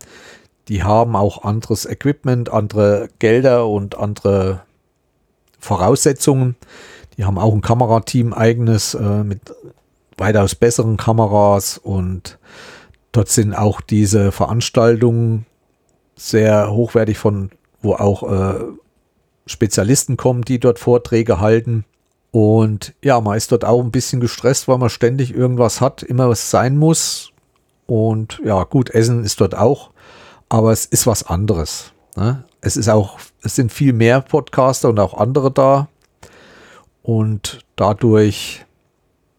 Speaker 1: Die haben auch anderes Equipment, andere Gelder und andere Voraussetzungen. Die haben auch ein Kamerateam eigenes äh, mit weitaus besseren Kameras und dort sind auch diese Veranstaltungen sehr hochwertig von, wo auch äh, Spezialisten kommen, die dort Vorträge halten. Und ja, man ist dort auch ein bisschen gestresst, weil man ständig irgendwas hat, immer was sein muss. Und ja, gut, Essen ist dort auch, aber es ist was anderes. Ne? Es ist auch, es sind viel mehr Podcaster und auch andere da. Und dadurch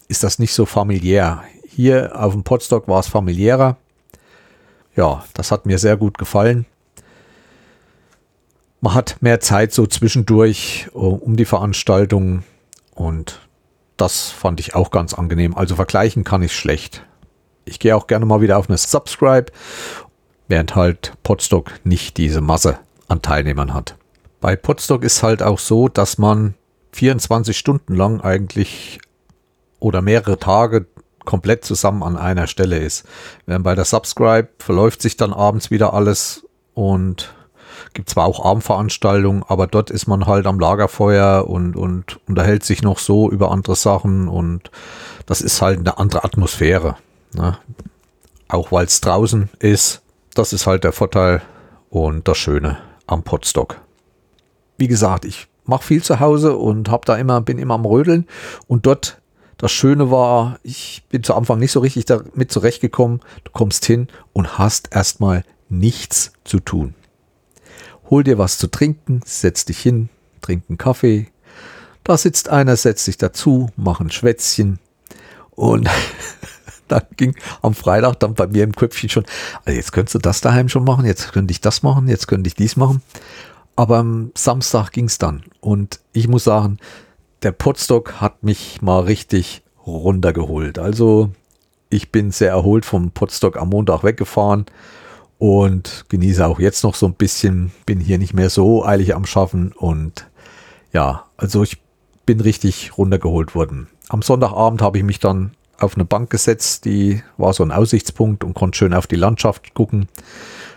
Speaker 1: ist das nicht so familiär. Hier auf dem Podstock war es familiärer. Ja, das hat mir sehr gut gefallen. Man hat mehr Zeit so zwischendurch um die Veranstaltung und das fand ich auch ganz angenehm. Also vergleichen kann ich schlecht. Ich gehe auch gerne mal wieder auf eine Subscribe, während halt Podstock nicht diese Masse an Teilnehmern hat. Bei Podstock ist halt auch so, dass man 24 Stunden lang eigentlich oder mehrere Tage komplett zusammen an einer Stelle ist. Während bei der Subscribe verläuft sich dann abends wieder alles und gibt zwar auch Abendveranstaltungen, aber dort ist man halt am Lagerfeuer und, und unterhält sich noch so über andere Sachen und das ist halt eine andere Atmosphäre. Ne? Auch weil es draußen ist, das ist halt der Vorteil und das Schöne am Potstock. Wie gesagt, ich mache viel zu Hause und habe da immer, bin immer am Rödeln und dort das Schöne war, ich bin zu Anfang nicht so richtig damit zurechtgekommen. Du kommst hin und hast erstmal nichts zu tun. Hol dir was zu trinken, setz dich hin, trink einen Kaffee. Da sitzt einer, setzt sich dazu, mach ein Schwätzchen. Und *laughs* dann ging am Freitag dann bei mir im Köpfchen schon, also jetzt könntest du das daheim schon machen, jetzt könnte ich das machen, jetzt könnte ich dies machen. Aber am Samstag ging es dann. Und ich muss sagen, der Potstock hat mich mal richtig runtergeholt. Also ich bin sehr erholt vom Potstock am Montag weggefahren und genieße auch jetzt noch so ein bisschen. Bin hier nicht mehr so eilig am Schaffen und ja, also ich bin richtig runtergeholt worden. Am Sonntagabend habe ich mich dann auf eine Bank gesetzt, die war so ein Aussichtspunkt und konnte schön auf die Landschaft gucken.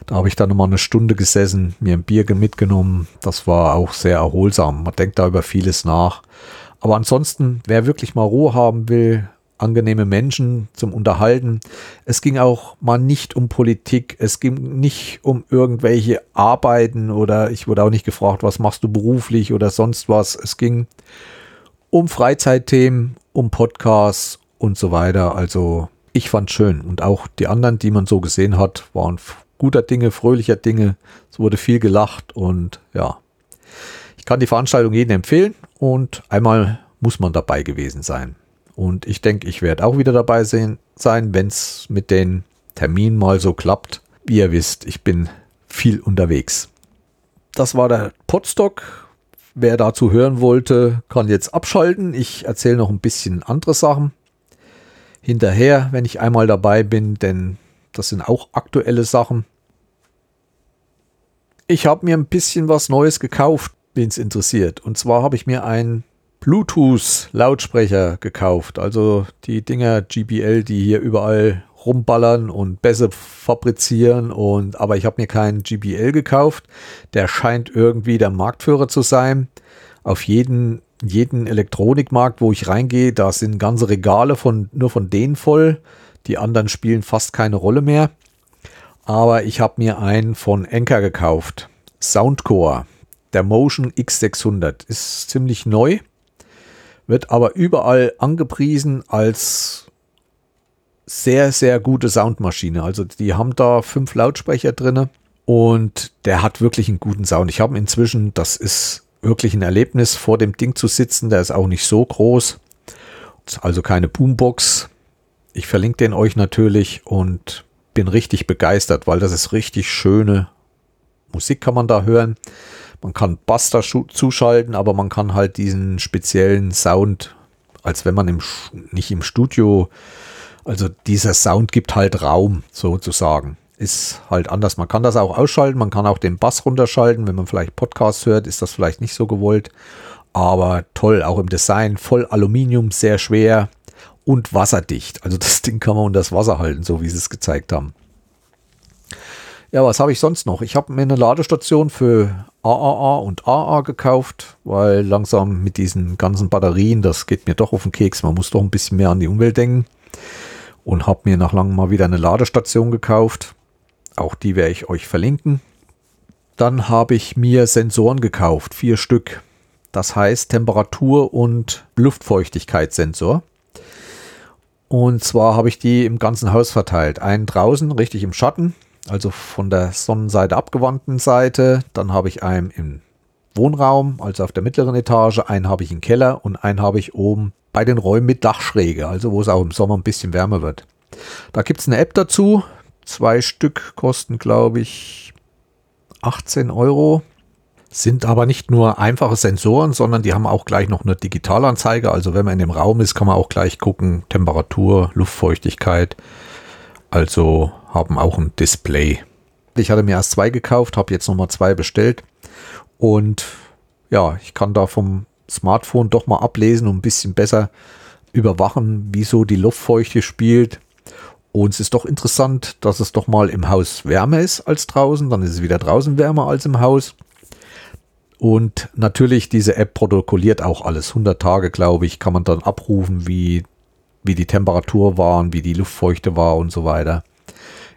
Speaker 1: Da habe ich dann nochmal eine Stunde gesessen, mir ein Bier mitgenommen. Das war auch sehr erholsam. Man denkt da über vieles nach. Aber ansonsten, wer wirklich mal Ruhe haben will, angenehme Menschen zum Unterhalten. Es ging auch mal nicht um Politik, es ging nicht um irgendwelche Arbeiten oder ich wurde auch nicht gefragt, was machst du beruflich oder sonst was. Es ging um Freizeitthemen, um Podcasts und so weiter. Also ich fand schön und auch die anderen, die man so gesehen hat, waren guter Dinge, fröhlicher Dinge. Es wurde viel gelacht und ja, ich kann die Veranstaltung jedem empfehlen und einmal muss man dabei gewesen sein. Und ich denke, ich werde auch wieder dabei sein, wenn es mit den Terminen mal so klappt. Wie ihr wisst, ich bin viel unterwegs. Das war der Podstock. Wer dazu hören wollte, kann jetzt abschalten. Ich erzähle noch ein bisschen andere Sachen hinterher, wenn ich einmal dabei bin, denn das sind auch aktuelle Sachen. Ich habe mir ein bisschen was Neues gekauft, wen es interessiert. Und zwar habe ich mir einen Bluetooth-Lautsprecher gekauft. Also die Dinger GBL, die hier überall rumballern und Bässe fabrizieren. Und, aber ich habe mir keinen GBL gekauft. Der scheint irgendwie der Marktführer zu sein. Auf jeden, jeden Elektronikmarkt, wo ich reingehe, da sind ganze Regale von, nur von denen voll. Die anderen spielen fast keine Rolle mehr. Aber ich habe mir einen von Enker gekauft. Soundcore. Der Motion X600 ist ziemlich neu wird aber überall angepriesen als sehr, sehr gute Soundmaschine. Also die haben da fünf Lautsprecher drin und der hat wirklich einen guten Sound. Ich habe inzwischen, das ist wirklich ein Erlebnis, vor dem Ding zu sitzen. Der ist auch nicht so groß. Also keine Boombox. Ich verlinke den euch natürlich und bin richtig begeistert, weil das ist richtig schöne Musik kann man da hören. Man kann Bass da zuschalten, aber man kann halt diesen speziellen Sound, als wenn man im, nicht im Studio, also dieser Sound gibt halt Raum sozusagen. Ist halt anders. Man kann das auch ausschalten, man kann auch den Bass runterschalten. Wenn man vielleicht Podcasts hört, ist das vielleicht nicht so gewollt. Aber toll, auch im Design, voll Aluminium, sehr schwer und wasserdicht. Also das *laughs* Ding kann man unter das Wasser halten, so wie sie es gezeigt haben. Ja, was habe ich sonst noch? Ich habe mir eine Ladestation für AAA und AA gekauft, weil langsam mit diesen ganzen Batterien, das geht mir doch auf den Keks. Man muss doch ein bisschen mehr an die Umwelt denken. Und habe mir nach langem mal wieder eine Ladestation gekauft. Auch die werde ich euch verlinken. Dann habe ich mir Sensoren gekauft, vier Stück. Das heißt Temperatur- und Luftfeuchtigkeitssensor. Und zwar habe ich die im ganzen Haus verteilt. Einen draußen, richtig im Schatten, also von der Sonnenseite abgewandten Seite. Dann habe ich einen im Wohnraum, also auf der mittleren Etage. Einen habe ich im Keller und einen habe ich oben bei den Räumen mit Dachschräge, also wo es auch im Sommer ein bisschen wärmer wird. Da gibt es eine App dazu. Zwei Stück kosten, glaube ich, 18 Euro. Sind aber nicht nur einfache Sensoren, sondern die haben auch gleich noch eine Digitalanzeige. Also wenn man in dem Raum ist, kann man auch gleich gucken, Temperatur, Luftfeuchtigkeit. Also haben auch ein Display. Ich hatte mir erst zwei gekauft, habe jetzt nochmal zwei bestellt. Und ja, ich kann da vom Smartphone doch mal ablesen und ein bisschen besser überwachen, wieso die Luftfeuchte spielt. Und es ist doch interessant, dass es doch mal im Haus wärmer ist als draußen. Dann ist es wieder draußen wärmer als im Haus. Und natürlich, diese App protokolliert auch alles. 100 Tage, glaube ich, kann man dann abrufen, wie, wie die Temperatur war, wie die Luftfeuchte war und so weiter.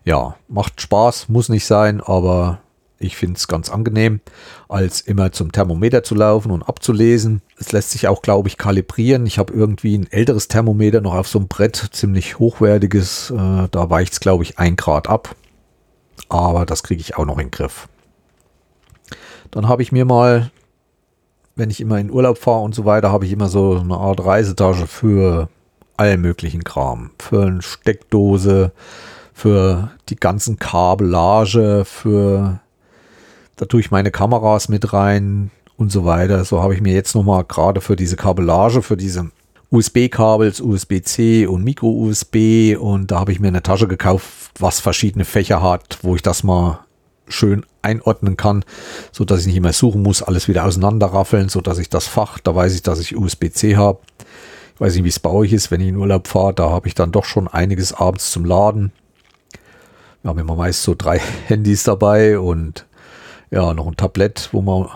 Speaker 1: Ja, macht Spaß, muss nicht sein, aber ich finde es ganz angenehm, als immer zum Thermometer zu laufen und abzulesen. Es lässt sich auch, glaube ich, kalibrieren. Ich habe irgendwie ein älteres Thermometer noch auf so einem Brett, ziemlich hochwertiges. Äh, da weicht es, glaube ich, ein Grad ab. Aber das kriege ich auch noch in den Griff. Dann habe ich mir mal, wenn ich immer in Urlaub fahre und so weiter, habe ich immer so eine Art Reisetasche für allen möglichen Kram. Für eine Steckdose, für die ganzen Kabellage, für da tue ich meine Kameras mit rein und so weiter. So habe ich mir jetzt nochmal gerade für diese Kabellage, für diese USB-Kabels, USB-C und Micro-USB und da habe ich mir eine Tasche gekauft, was verschiedene Fächer hat, wo ich das mal schön einordnen kann, so dass ich nicht mehr suchen muss, alles wieder auseinanderraffeln, so dass ich das Fach, da weiß ich, dass ich USB-C habe. Ich weiß nicht, wie es bei euch ist, wenn ich in Urlaub fahre, da habe ich dann doch schon einiges abends zum Laden. Wir haben immer meist so drei *laughs* Handys dabei und ja, noch ein Tablett, wo wir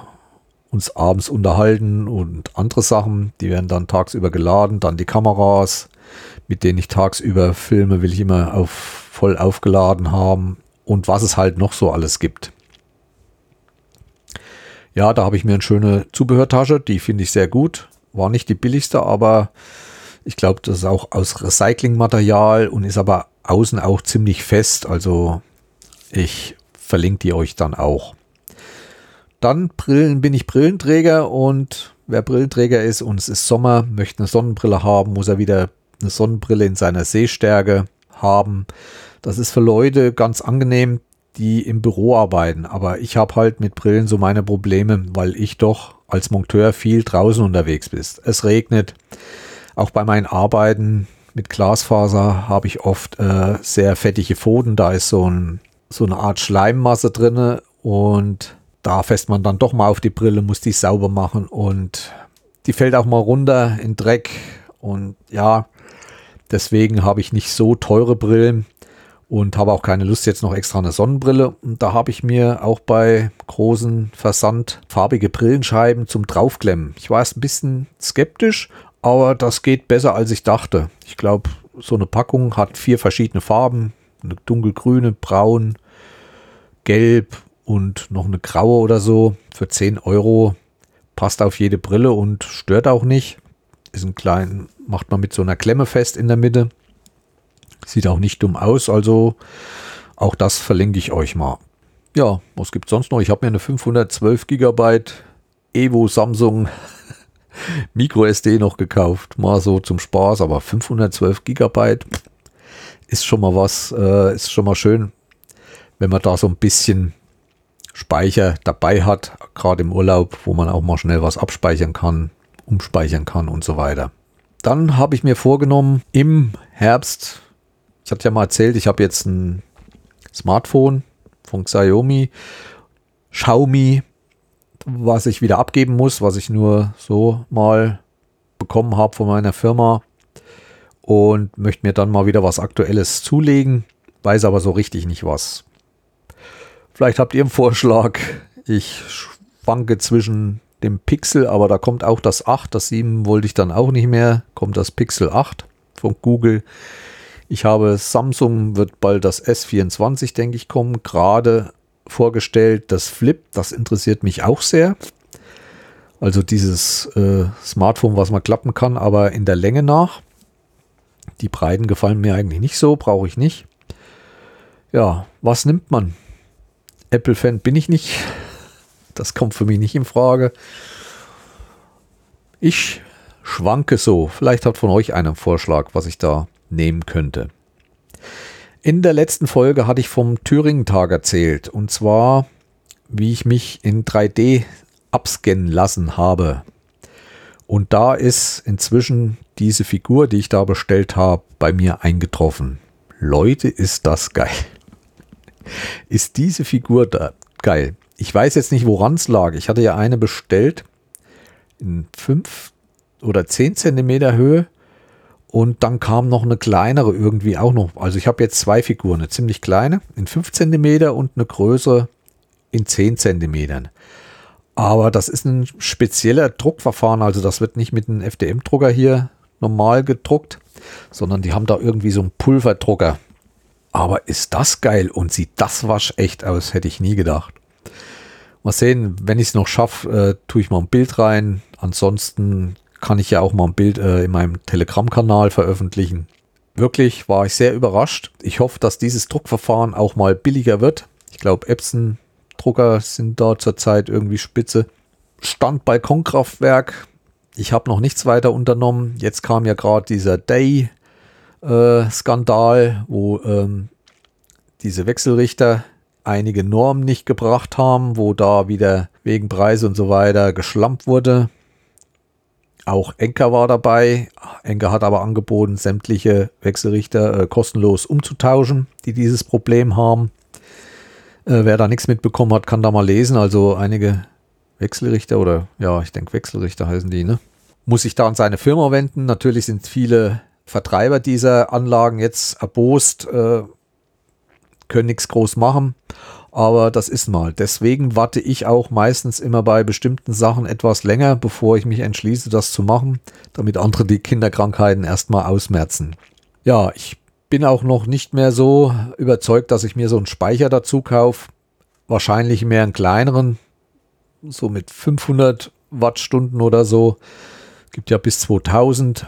Speaker 1: uns abends unterhalten und andere Sachen, die werden dann tagsüber geladen, dann die Kameras, mit denen ich tagsüber filme, will ich immer auf voll aufgeladen haben und was es halt noch so alles gibt. Ja, da habe ich mir eine schöne Zubehörtasche, die finde ich sehr gut. War nicht die billigste, aber ich glaube, das ist auch aus Recyclingmaterial und ist aber außen auch ziemlich fest. Also ich verlinke die euch dann auch. Dann Brillen bin ich Brillenträger und wer Brillenträger ist und es ist Sommer, möchte eine Sonnenbrille haben, muss er wieder eine Sonnenbrille in seiner Sehstärke haben. Das ist für Leute ganz angenehm, die im Büro arbeiten. Aber ich habe halt mit Brillen so meine Probleme, weil ich doch als Monteur viel draußen unterwegs bin. Es regnet. Auch bei meinen Arbeiten mit Glasfaser habe ich oft äh, sehr fettige Pfoten. Da ist so, ein, so eine Art Schleimmasse drinne und da fässt man dann doch mal auf die Brille, muss die sauber machen und die fällt auch mal runter in Dreck. Und ja, deswegen habe ich nicht so teure Brillen und habe auch keine Lust jetzt noch extra eine Sonnenbrille. Und da habe ich mir auch bei großen Versand farbige Brillenscheiben zum Draufklemmen. Ich war erst ein bisschen skeptisch, aber das geht besser als ich dachte. Ich glaube, so eine Packung hat vier verschiedene Farben. Eine dunkelgrüne, braun, gelb und noch eine graue oder so für 10 Euro. Passt auf jede Brille und stört auch nicht. Ist ein klein, macht man mit so einer Klemme fest in der Mitte. Sieht auch nicht dumm aus, also auch das verlinke ich euch mal. Ja, was gibt es sonst noch? Ich habe mir eine 512 GB Evo Samsung *laughs* Micro SD noch gekauft, mal so zum Spaß, aber 512 GB ist schon mal was, äh, ist schon mal schön, wenn man da so ein bisschen Speicher dabei hat, gerade im Urlaub, wo man auch mal schnell was abspeichern kann, umspeichern kann und so weiter. Dann habe ich mir vorgenommen, im Herbst, ich hatte ja mal erzählt, ich habe jetzt ein Smartphone von Xiaomi, Xiaomi, was ich wieder abgeben muss, was ich nur so mal bekommen habe von meiner Firma und möchte mir dann mal wieder was Aktuelles zulegen, weiß aber so richtig nicht was. Vielleicht habt ihr einen Vorschlag. Ich schwanke zwischen dem Pixel, aber da kommt auch das 8, das 7 wollte ich dann auch nicht mehr, kommt das Pixel 8 von Google. Ich habe Samsung, wird bald das S24, denke ich, kommen, gerade vorgestellt. Das Flip, das interessiert mich auch sehr. Also dieses äh, Smartphone, was man klappen kann, aber in der Länge nach. Die Breiten gefallen mir eigentlich nicht so, brauche ich nicht. Ja, was nimmt man? Apple-Fan bin ich nicht. Das kommt für mich nicht in Frage. Ich schwanke so. Vielleicht hat von euch einen Vorschlag, was ich da nehmen könnte. In der letzten Folge hatte ich vom Thüringen-Tag erzählt. Und zwar, wie ich mich in 3D abscannen lassen habe. Und da ist inzwischen diese Figur, die ich da bestellt habe, bei mir eingetroffen. Leute, ist das geil. Ist diese Figur da geil. Ich weiß jetzt nicht, woran es lag. Ich hatte ja eine bestellt in 5 oder 10 Zentimeter Höhe und dann kam noch eine kleinere irgendwie auch noch. Also ich habe jetzt zwei Figuren, eine ziemlich kleine in 5 cm und eine größere in 10 cm. Aber das ist ein spezieller Druckverfahren, also das wird nicht mit einem FDM-Drucker hier normal gedruckt, sondern die haben da irgendwie so einen Pulverdrucker. Aber ist das geil und sieht das waschecht aus, hätte ich nie gedacht. Mal sehen, wenn ich es noch schaffe, äh, tue ich mal ein Bild rein. Ansonsten kann ich ja auch mal ein Bild äh, in meinem Telegram-Kanal veröffentlichen. Wirklich war ich sehr überrascht. Ich hoffe, dass dieses Druckverfahren auch mal billiger wird. Ich glaube, Epson Drucker sind da zurzeit irgendwie spitze. Stand Balkonkraftwerk. Ich habe noch nichts weiter unternommen. Jetzt kam ja gerade dieser Day-Skandal, äh, wo ähm, diese Wechselrichter einige Normen nicht gebracht haben, wo da wieder wegen Preise und so weiter geschlampt wurde. Auch Enker war dabei. Enker hat aber angeboten, sämtliche Wechselrichter äh, kostenlos umzutauschen, die dieses Problem haben. Äh, wer da nichts mitbekommen hat, kann da mal lesen. Also einige Wechselrichter oder ja, ich denke Wechselrichter heißen die, ne? Muss sich da an seine Firma wenden. Natürlich sind viele Vertreiber dieser Anlagen jetzt erbost, äh, können nichts groß machen. Aber das ist mal. Deswegen warte ich auch meistens immer bei bestimmten Sachen etwas länger, bevor ich mich entschließe, das zu machen, damit andere die Kinderkrankheiten erstmal ausmerzen. Ja, ich bin auch noch nicht mehr so überzeugt, dass ich mir so einen Speicher dazu kaufe. Wahrscheinlich mehr einen kleineren, so mit 500 Wattstunden oder so. Gibt ja bis 2000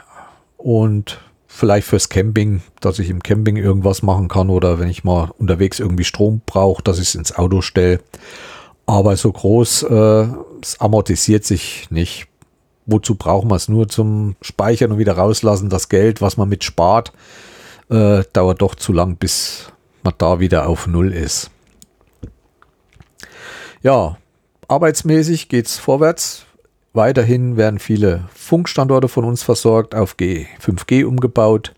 Speaker 1: und vielleicht fürs Camping, dass ich im Camping irgendwas machen kann oder wenn ich mal unterwegs irgendwie Strom brauche, dass ich es ins Auto stelle. Aber so groß, äh, es amortisiert sich nicht. Wozu brauchen wir es nur zum Speichern und wieder rauslassen? Das Geld, was man mit spart, äh, dauert doch zu lang, bis man da wieder auf Null ist. Ja, arbeitsmäßig geht es vorwärts. Weiterhin werden viele Funkstandorte von uns versorgt, auf G, 5G umgebaut.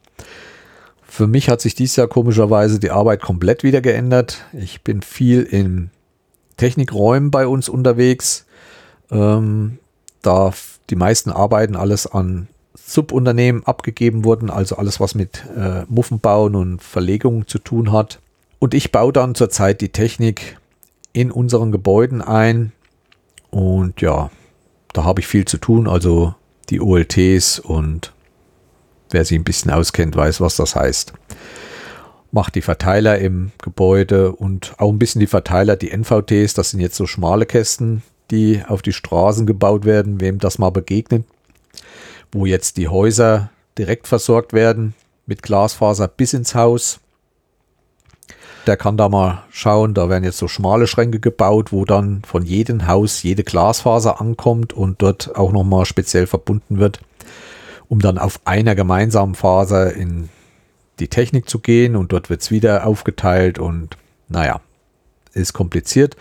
Speaker 1: Für mich hat sich dieses Jahr komischerweise die Arbeit komplett wieder geändert. Ich bin viel in Technikräumen bei uns unterwegs. Ähm, da die meisten Arbeiten alles an Subunternehmen abgegeben wurden, also alles, was mit äh, Muffenbauen und Verlegungen zu tun hat. Und ich baue dann zurzeit die Technik in unseren Gebäuden ein. Und ja, da habe ich viel zu tun, also die OLTs und wer sich ein bisschen auskennt, weiß, was das heißt. Macht die Verteiler im Gebäude und auch ein bisschen die Verteiler, die NVTs, das sind jetzt so schmale Kästen, die auf die Straßen gebaut werden, wem das mal begegnet wo jetzt die Häuser direkt versorgt werden mit Glasfaser bis ins Haus. Der kann da mal schauen, da werden jetzt so schmale Schränke gebaut, wo dann von jedem Haus jede Glasfaser ankommt und dort auch nochmal speziell verbunden wird, um dann auf einer gemeinsamen Faser in die Technik zu gehen und dort wird es wieder aufgeteilt und naja, ist kompliziert.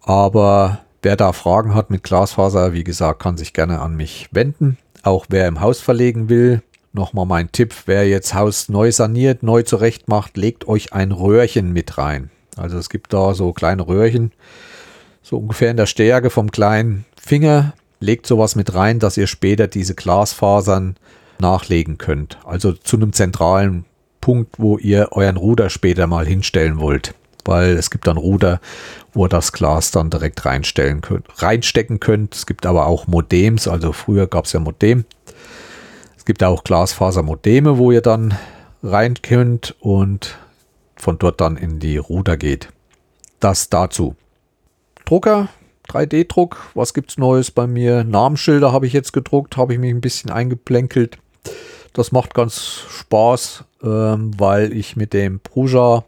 Speaker 1: Aber wer da Fragen hat mit Glasfaser, wie gesagt, kann sich gerne an mich wenden. Auch wer im Haus verlegen will, nochmal mein Tipp, wer jetzt Haus neu saniert, neu zurecht macht, legt euch ein Röhrchen mit rein. Also es gibt da so kleine Röhrchen, so ungefähr in der Stärke vom kleinen Finger. Legt sowas mit rein, dass ihr später diese Glasfasern nachlegen könnt. Also zu einem zentralen Punkt, wo ihr euren Ruder später mal hinstellen wollt. Weil es gibt dann Ruder, wo ihr das Glas dann direkt reinstellen könnt, reinstecken könnt. Es gibt aber auch Modems, also früher gab es ja Modem. Es gibt auch Glasfasermodeme, wo ihr dann rein könnt und von dort dann in die Ruder geht. Das dazu. Drucker, 3D-Druck, was gibt es Neues bei mir? Namensschilder habe ich jetzt gedruckt, habe ich mich ein bisschen eingeplänkelt. Das macht ganz Spaß, ähm, weil ich mit dem Prusa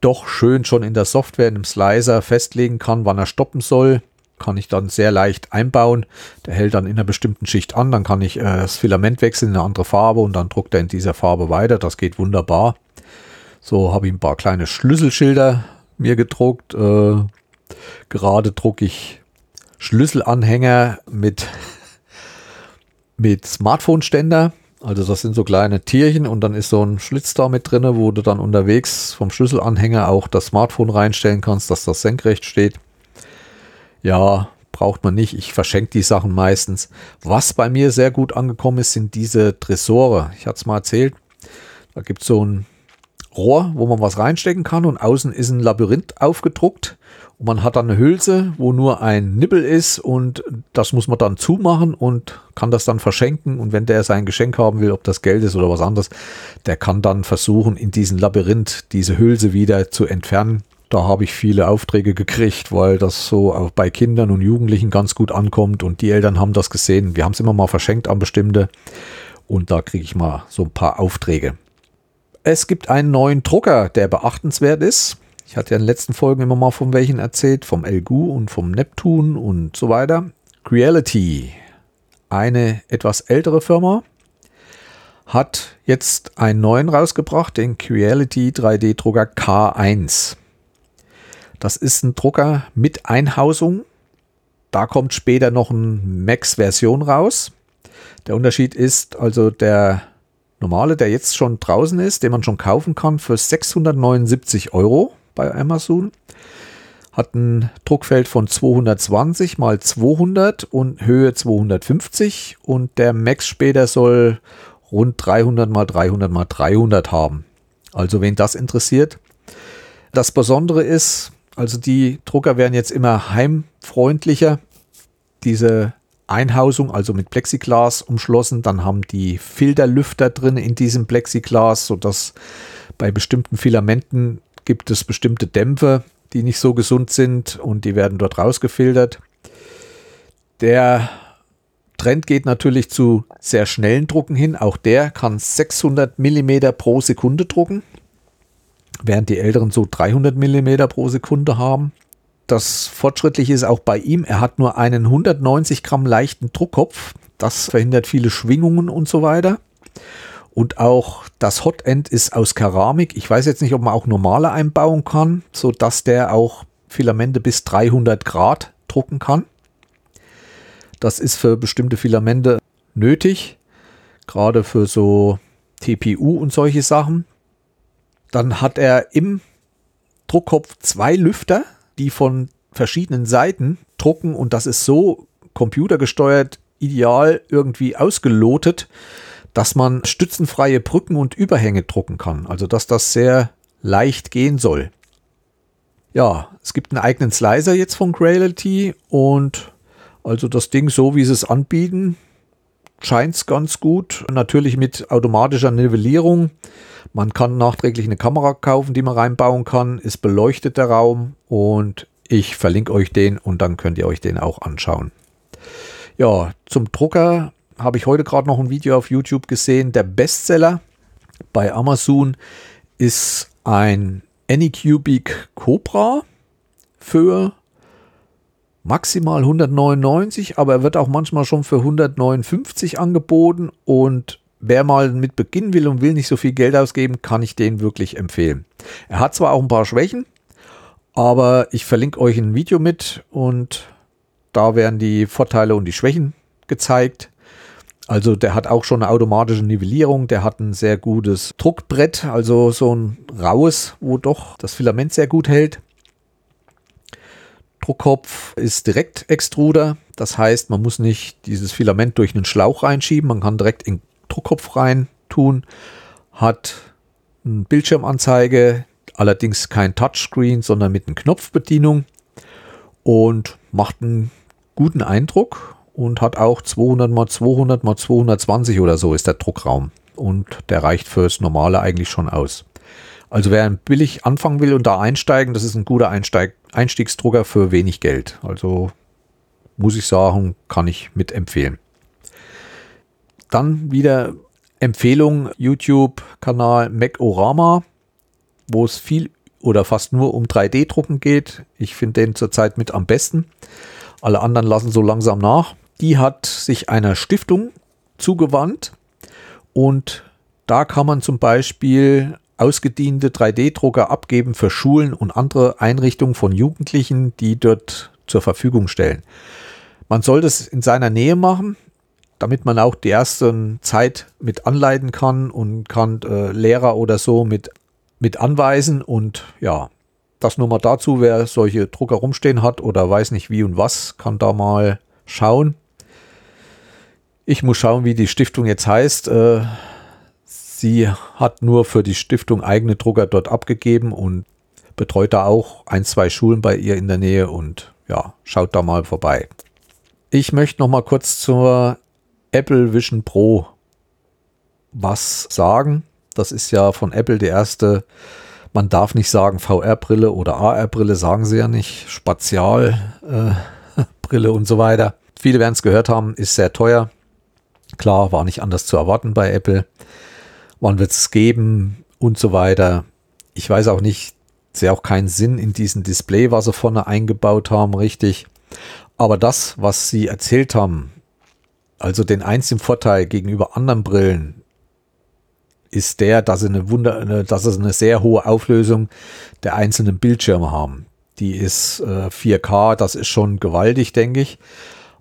Speaker 1: doch schön schon in der Software, in einem Slicer festlegen kann, wann er stoppen soll. Kann ich dann sehr leicht einbauen. Der hält dann in einer bestimmten Schicht an. Dann kann ich äh, das Filament wechseln in eine andere Farbe und dann druckt er in dieser Farbe weiter. Das geht wunderbar. So habe ich ein paar kleine Schlüsselschilder mir gedruckt. Äh, gerade drucke ich Schlüsselanhänger mit, *laughs* mit Smartphone-Ständer. Also das sind so kleine Tierchen und dann ist so ein Schlitz da mit drin, wo du dann unterwegs vom Schlüsselanhänger auch das Smartphone reinstellen kannst, dass das senkrecht steht. Ja, braucht man nicht. Ich verschenke die Sachen meistens. Was bei mir sehr gut angekommen ist, sind diese Tresore. Ich hatte es mal erzählt. Da gibt es so ein Rohr, wo man was reinstecken kann und außen ist ein Labyrinth aufgedruckt und man hat dann eine Hülse, wo nur ein Nippel ist und das muss man dann zumachen und kann das dann verschenken und wenn der sein Geschenk haben will, ob das Geld ist oder was anderes, der kann dann versuchen in diesem Labyrinth diese Hülse wieder zu entfernen. Da habe ich viele Aufträge gekriegt, weil das so auch bei Kindern und Jugendlichen ganz gut ankommt und die Eltern haben das gesehen. Wir haben es immer mal verschenkt an bestimmte und da kriege ich mal so ein paar Aufträge. Es gibt einen neuen Drucker, der beachtenswert ist. Ich hatte ja in den letzten Folgen immer mal von welchen erzählt, vom Elgu und vom Neptun und so weiter. Creality, eine etwas ältere Firma, hat jetzt einen neuen rausgebracht, den Creality 3D-Drucker K1. Das ist ein Drucker mit Einhausung. Da kommt später noch eine Max-Version raus. Der Unterschied ist also der normale, der jetzt schon draußen ist, den man schon kaufen kann für 679 Euro bei Amazon. Hat ein Druckfeld von 220 mal 200 und Höhe 250 und der Max später soll rund 300 mal 300 mal 300 haben. Also wen das interessiert. Das Besondere ist, also die Drucker werden jetzt immer heimfreundlicher. Diese Einhausung, also mit Plexiglas umschlossen. Dann haben die Filterlüfter drin in diesem Plexiglas, sodass bei bestimmten Filamenten gibt es bestimmte Dämpfe, die nicht so gesund sind und die werden dort rausgefiltert. Der Trend geht natürlich zu sehr schnellen Drucken hin. Auch der kann 600 mm pro Sekunde drucken, während die älteren so 300 mm pro Sekunde haben. Das Fortschrittliche ist auch bei ihm, er hat nur einen 190 Gramm leichten Druckkopf. Das verhindert viele Schwingungen und so weiter. Und auch das Hotend ist aus Keramik. Ich weiß jetzt nicht, ob man auch normale einbauen kann, sodass der auch Filamente bis 300 Grad drucken kann. Das ist für bestimmte Filamente nötig, gerade für so TPU und solche Sachen. Dann hat er im Druckkopf zwei Lüfter, die von verschiedenen Seiten drucken und das ist so computergesteuert ideal irgendwie ausgelotet, dass man stützenfreie Brücken und Überhänge drucken kann. Also dass das sehr leicht gehen soll. Ja, es gibt einen eigenen Slicer jetzt von Creality und also das Ding so wie sie es anbieten, scheint es ganz gut. Natürlich mit automatischer Nivellierung. Man kann nachträglich eine Kamera kaufen, die man reinbauen kann. Ist beleuchtet der Raum und ich verlinke euch den und dann könnt ihr euch den auch anschauen. Ja, zum Drucker habe ich heute gerade noch ein Video auf YouTube gesehen. Der Bestseller bei Amazon ist ein Anycubic Cobra für maximal 199, aber er wird auch manchmal schon für 159 angeboten und wer mal mit beginnen will und will nicht so viel Geld ausgeben, kann ich den wirklich empfehlen. Er hat zwar auch ein paar Schwächen, Aber ich verlinke euch ein Video mit und da werden die Vorteile und die Schwächen gezeigt. Also der hat auch schon eine automatische Nivellierung, der hat ein sehr gutes Druckbrett, also so ein raues, wo doch das Filament sehr gut hält. Druckkopf ist direkt Extruder, das heißt, man muss nicht dieses Filament durch einen Schlauch reinschieben, man kann direkt in Druckkopf rein tun, hat eine Bildschirmanzeige, allerdings kein Touchscreen, sondern mit einer Knopfbedienung und macht einen guten Eindruck und hat auch 200 mal 200 mal 220 oder so ist der Druckraum und der reicht fürs normale eigentlich schon aus. Also wer billig anfangen will und da einsteigen, das ist ein guter Einsteig Einstiegsdrucker für wenig Geld. Also muss ich sagen, kann ich mitempfehlen. Dann wieder Empfehlung YouTube-Kanal Macorama, wo es viel oder fast nur um 3D-Drucken geht. Ich finde den zurzeit mit am besten. Alle anderen lassen so langsam nach. Die hat sich einer Stiftung zugewandt und da kann man zum Beispiel ausgediente 3D-Drucker abgeben für Schulen und andere Einrichtungen von Jugendlichen, die dort zur Verfügung stellen. Man soll das in seiner Nähe machen, damit man auch die erste Zeit mit anleiten kann und kann äh, Lehrer oder so mit, mit anweisen und ja, das nur mal dazu, wer solche Drucker rumstehen hat oder weiß nicht wie und was, kann da mal schauen. Ich muss schauen, wie die Stiftung jetzt heißt. Äh, sie hat nur für die Stiftung eigene Drucker dort abgegeben und betreut da auch ein, zwei Schulen bei ihr in der Nähe und ja, schaut da mal vorbei. Ich möchte noch mal kurz zur Apple Vision Pro was sagen. Das ist ja von Apple die erste man darf nicht sagen VR-Brille oder AR-Brille, sagen sie ja nicht. Spatialbrille äh, *laughs* und so weiter. Viele werden es gehört haben, ist sehr teuer. Klar, war nicht anders zu erwarten bei Apple. Wann wird es geben und so weiter. Ich weiß auch nicht, sehe auch keinen Sinn in diesem Display, was sie vorne eingebaut haben, richtig. Aber das, was sie erzählt haben, also den einzigen Vorteil gegenüber anderen Brillen, ist der, dass sie eine Wunder, dass sie eine sehr hohe Auflösung der einzelnen Bildschirme haben. Die ist äh, 4K, das ist schon gewaltig, denke ich.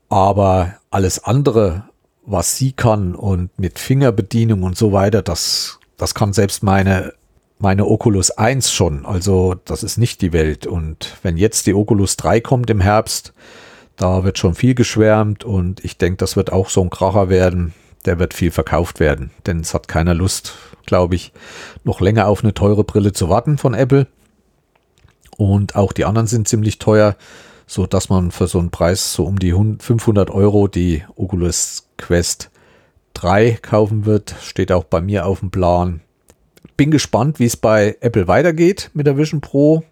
Speaker 1: Aber alles andere, was sie kann und mit Fingerbedienung und so weiter, das, das kann selbst meine, meine Oculus 1 schon. Also das ist nicht die Welt. Und wenn jetzt die Oculus 3 kommt im Herbst, da wird schon viel geschwärmt und ich denke, das wird auch so ein Kracher werden der wird viel verkauft werden, denn es hat keiner Lust, glaube ich, noch länger auf eine teure Brille zu warten von Apple. Und auch die anderen sind ziemlich teuer, so dass man für so einen Preis so um die 500 Euro die Oculus Quest 3 kaufen wird. Steht auch bei mir auf dem Plan. Bin gespannt, wie es bei Apple weitergeht mit der Vision Pro.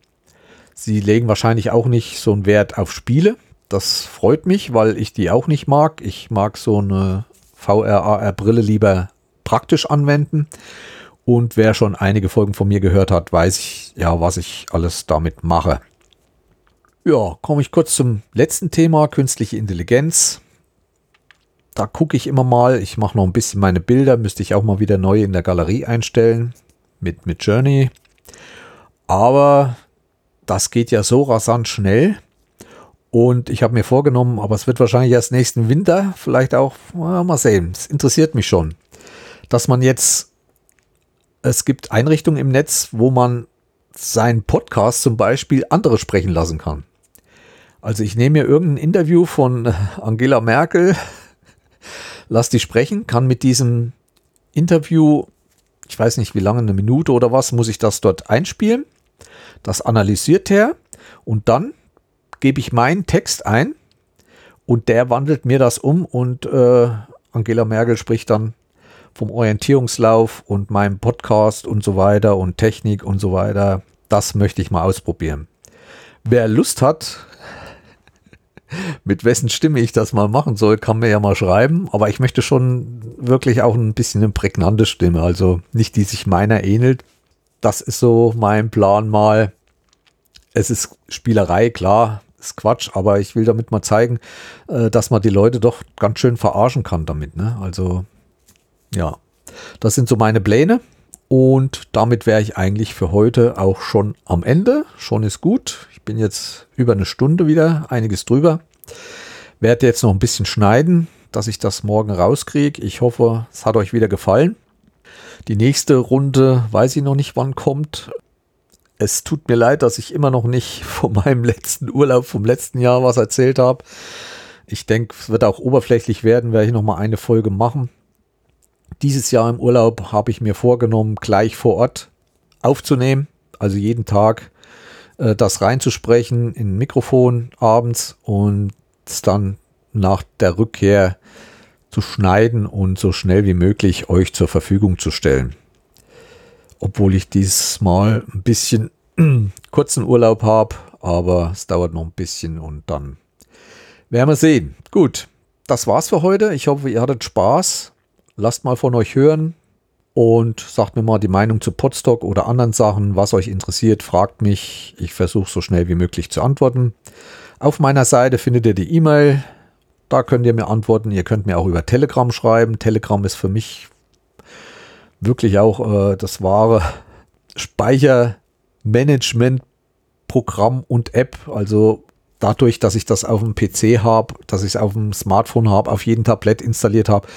Speaker 1: Sie legen wahrscheinlich auch nicht so einen Wert auf Spiele. Das freut mich, weil ich die auch nicht mag. Ich mag so eine VR-AR-Brille lieber praktisch anwenden. Und wer schon einige Folgen von mir gehört hat, weiß ich ja, was ich alles damit mache. Ja, komme ich kurz zum letzten Thema, künstliche Intelligenz. Da gucke ich immer mal, ich mache noch ein bisschen meine Bilder, müsste ich auch mal wieder neu in der Galerie einstellen mit, mit Journey. Aber das geht ja so rasant schnell, und ich habe mir vorgenommen, aber es wird wahrscheinlich erst nächsten Winter, vielleicht auch, mal sehen, es interessiert mich schon, dass man jetzt, es gibt Einrichtungen im Netz, wo man seinen Podcast zum Beispiel andere sprechen lassen kann. Also ich nehme mir irgendein Interview von Angela Merkel, *laughs* lass die sprechen, kann mit diesem Interview, ich weiß nicht wie lange, eine Minute oder was, muss ich das dort einspielen. Das analysiert er und dann gebe ich meinen Text ein und der wandelt mir das um und äh, Angela Merkel spricht dann vom Orientierungslauf und meinem Podcast und so weiter und Technik und so weiter. Das möchte ich mal ausprobieren. Wer Lust hat, mit wessen Stimme ich das mal machen soll, kann mir ja mal schreiben. Aber ich möchte schon wirklich auch ein bisschen eine prägnante Stimme, also nicht die sich meiner ähnelt. Das ist so mein Plan mal. Es ist Spielerei, klar ist Quatsch, aber ich will damit mal zeigen, äh, dass man die Leute doch ganz schön verarschen kann damit. Ne? Also, ja, das sind so meine Pläne Und damit wäre ich eigentlich für heute auch schon am Ende. Schon ist gut. Ich bin jetzt über eine Stunde wieder, einiges drüber. Werde jetzt noch ein bisschen schneiden, dass ich das morgen rauskriege. Ich hoffe, es hat euch wieder gefallen. Die nächste Runde weiß ich noch nicht, wann kommt. Es tut mir leid, dass ich immer noch nicht *laughs* von meinem letzten Urlaub vom letzten Jahr was erzählt habe. Ich denke, es wird auch oberflächlich werden, werde ich noch mal eine Folge machen. Dieses Jahr im Urlaub habe ich mir vorgenommen, gleich vor Ort aufzunehmen, also jeden Tag äh, das reinzusprechen in ein Mikrofon abends und dann nach der Rückkehr zu schneiden und so schnell wie möglich euch zur Verfügung zu stellen. Obwohl ich dieses Mal ein bisschen *clears throat* kurzen Urlaub habe, aber es dauert noch ein bisschen und dann werden wir sehen. Gut, das war's für heute. Ich hoffe, ihr hattet Spaß lasst mal von euch hören und sagt mir mal die Meinung zu Podstock oder anderen Sachen, was euch interessiert, fragt mich. Ich versuche so schnell wie möglich zu antworten. Auf meiner Seite findet ihr die E-Mail. Da könnt ihr mir antworten. Ihr könnt mir auch über Telegram schreiben. Telegram ist für mich wirklich auch äh, das wahre Speichermanagement-Programm und App. Also dadurch, dass ich das auf dem PC habe, dass ich es auf dem Smartphone habe, auf jedem Tablett installiert habe,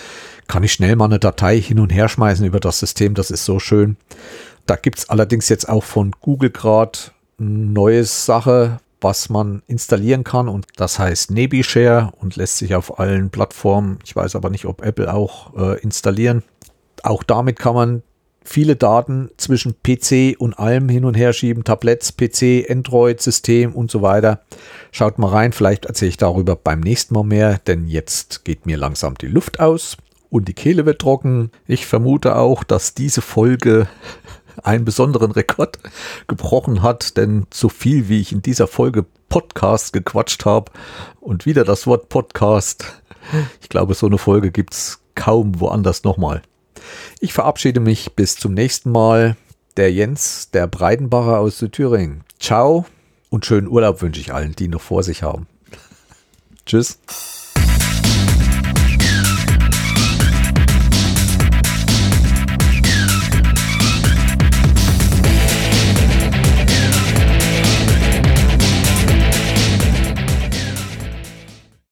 Speaker 1: kann ich schnell mal eine Datei hin und her schmeißen über das System. Das ist so schön. Da gibt es allerdings jetzt auch von Google gerade eine neue Sache, was man installieren kann und das heißt NebiShare und lässt sich auf allen Plattformen, ich weiß aber nicht, ob Apple auch äh, installieren. Auch damit kann man viele Daten zwischen PC und allem hin und her schieben, Tablets, PC, Android, System und so weiter. Schaut mal rein, vielleicht erzähle ich darüber beim nächsten Mal mehr, denn jetzt geht mir langsam die Luft aus und die Kehle wird trocken. Ich vermute auch, dass diese Folge *laughs* einen besonderen Rekord gebrochen hat, denn so viel wie ich in dieser Folge Podcast gequatscht habe und wieder das Wort Podcast, ich glaube, so eine Folge gibt es kaum woanders nochmal. Ich verabschiede mich bis zum nächsten Mal. Der Jens, der Breidenbacher aus Thüringen. Ciao und schönen Urlaub wünsche ich allen, die noch vor sich haben. Tschüss.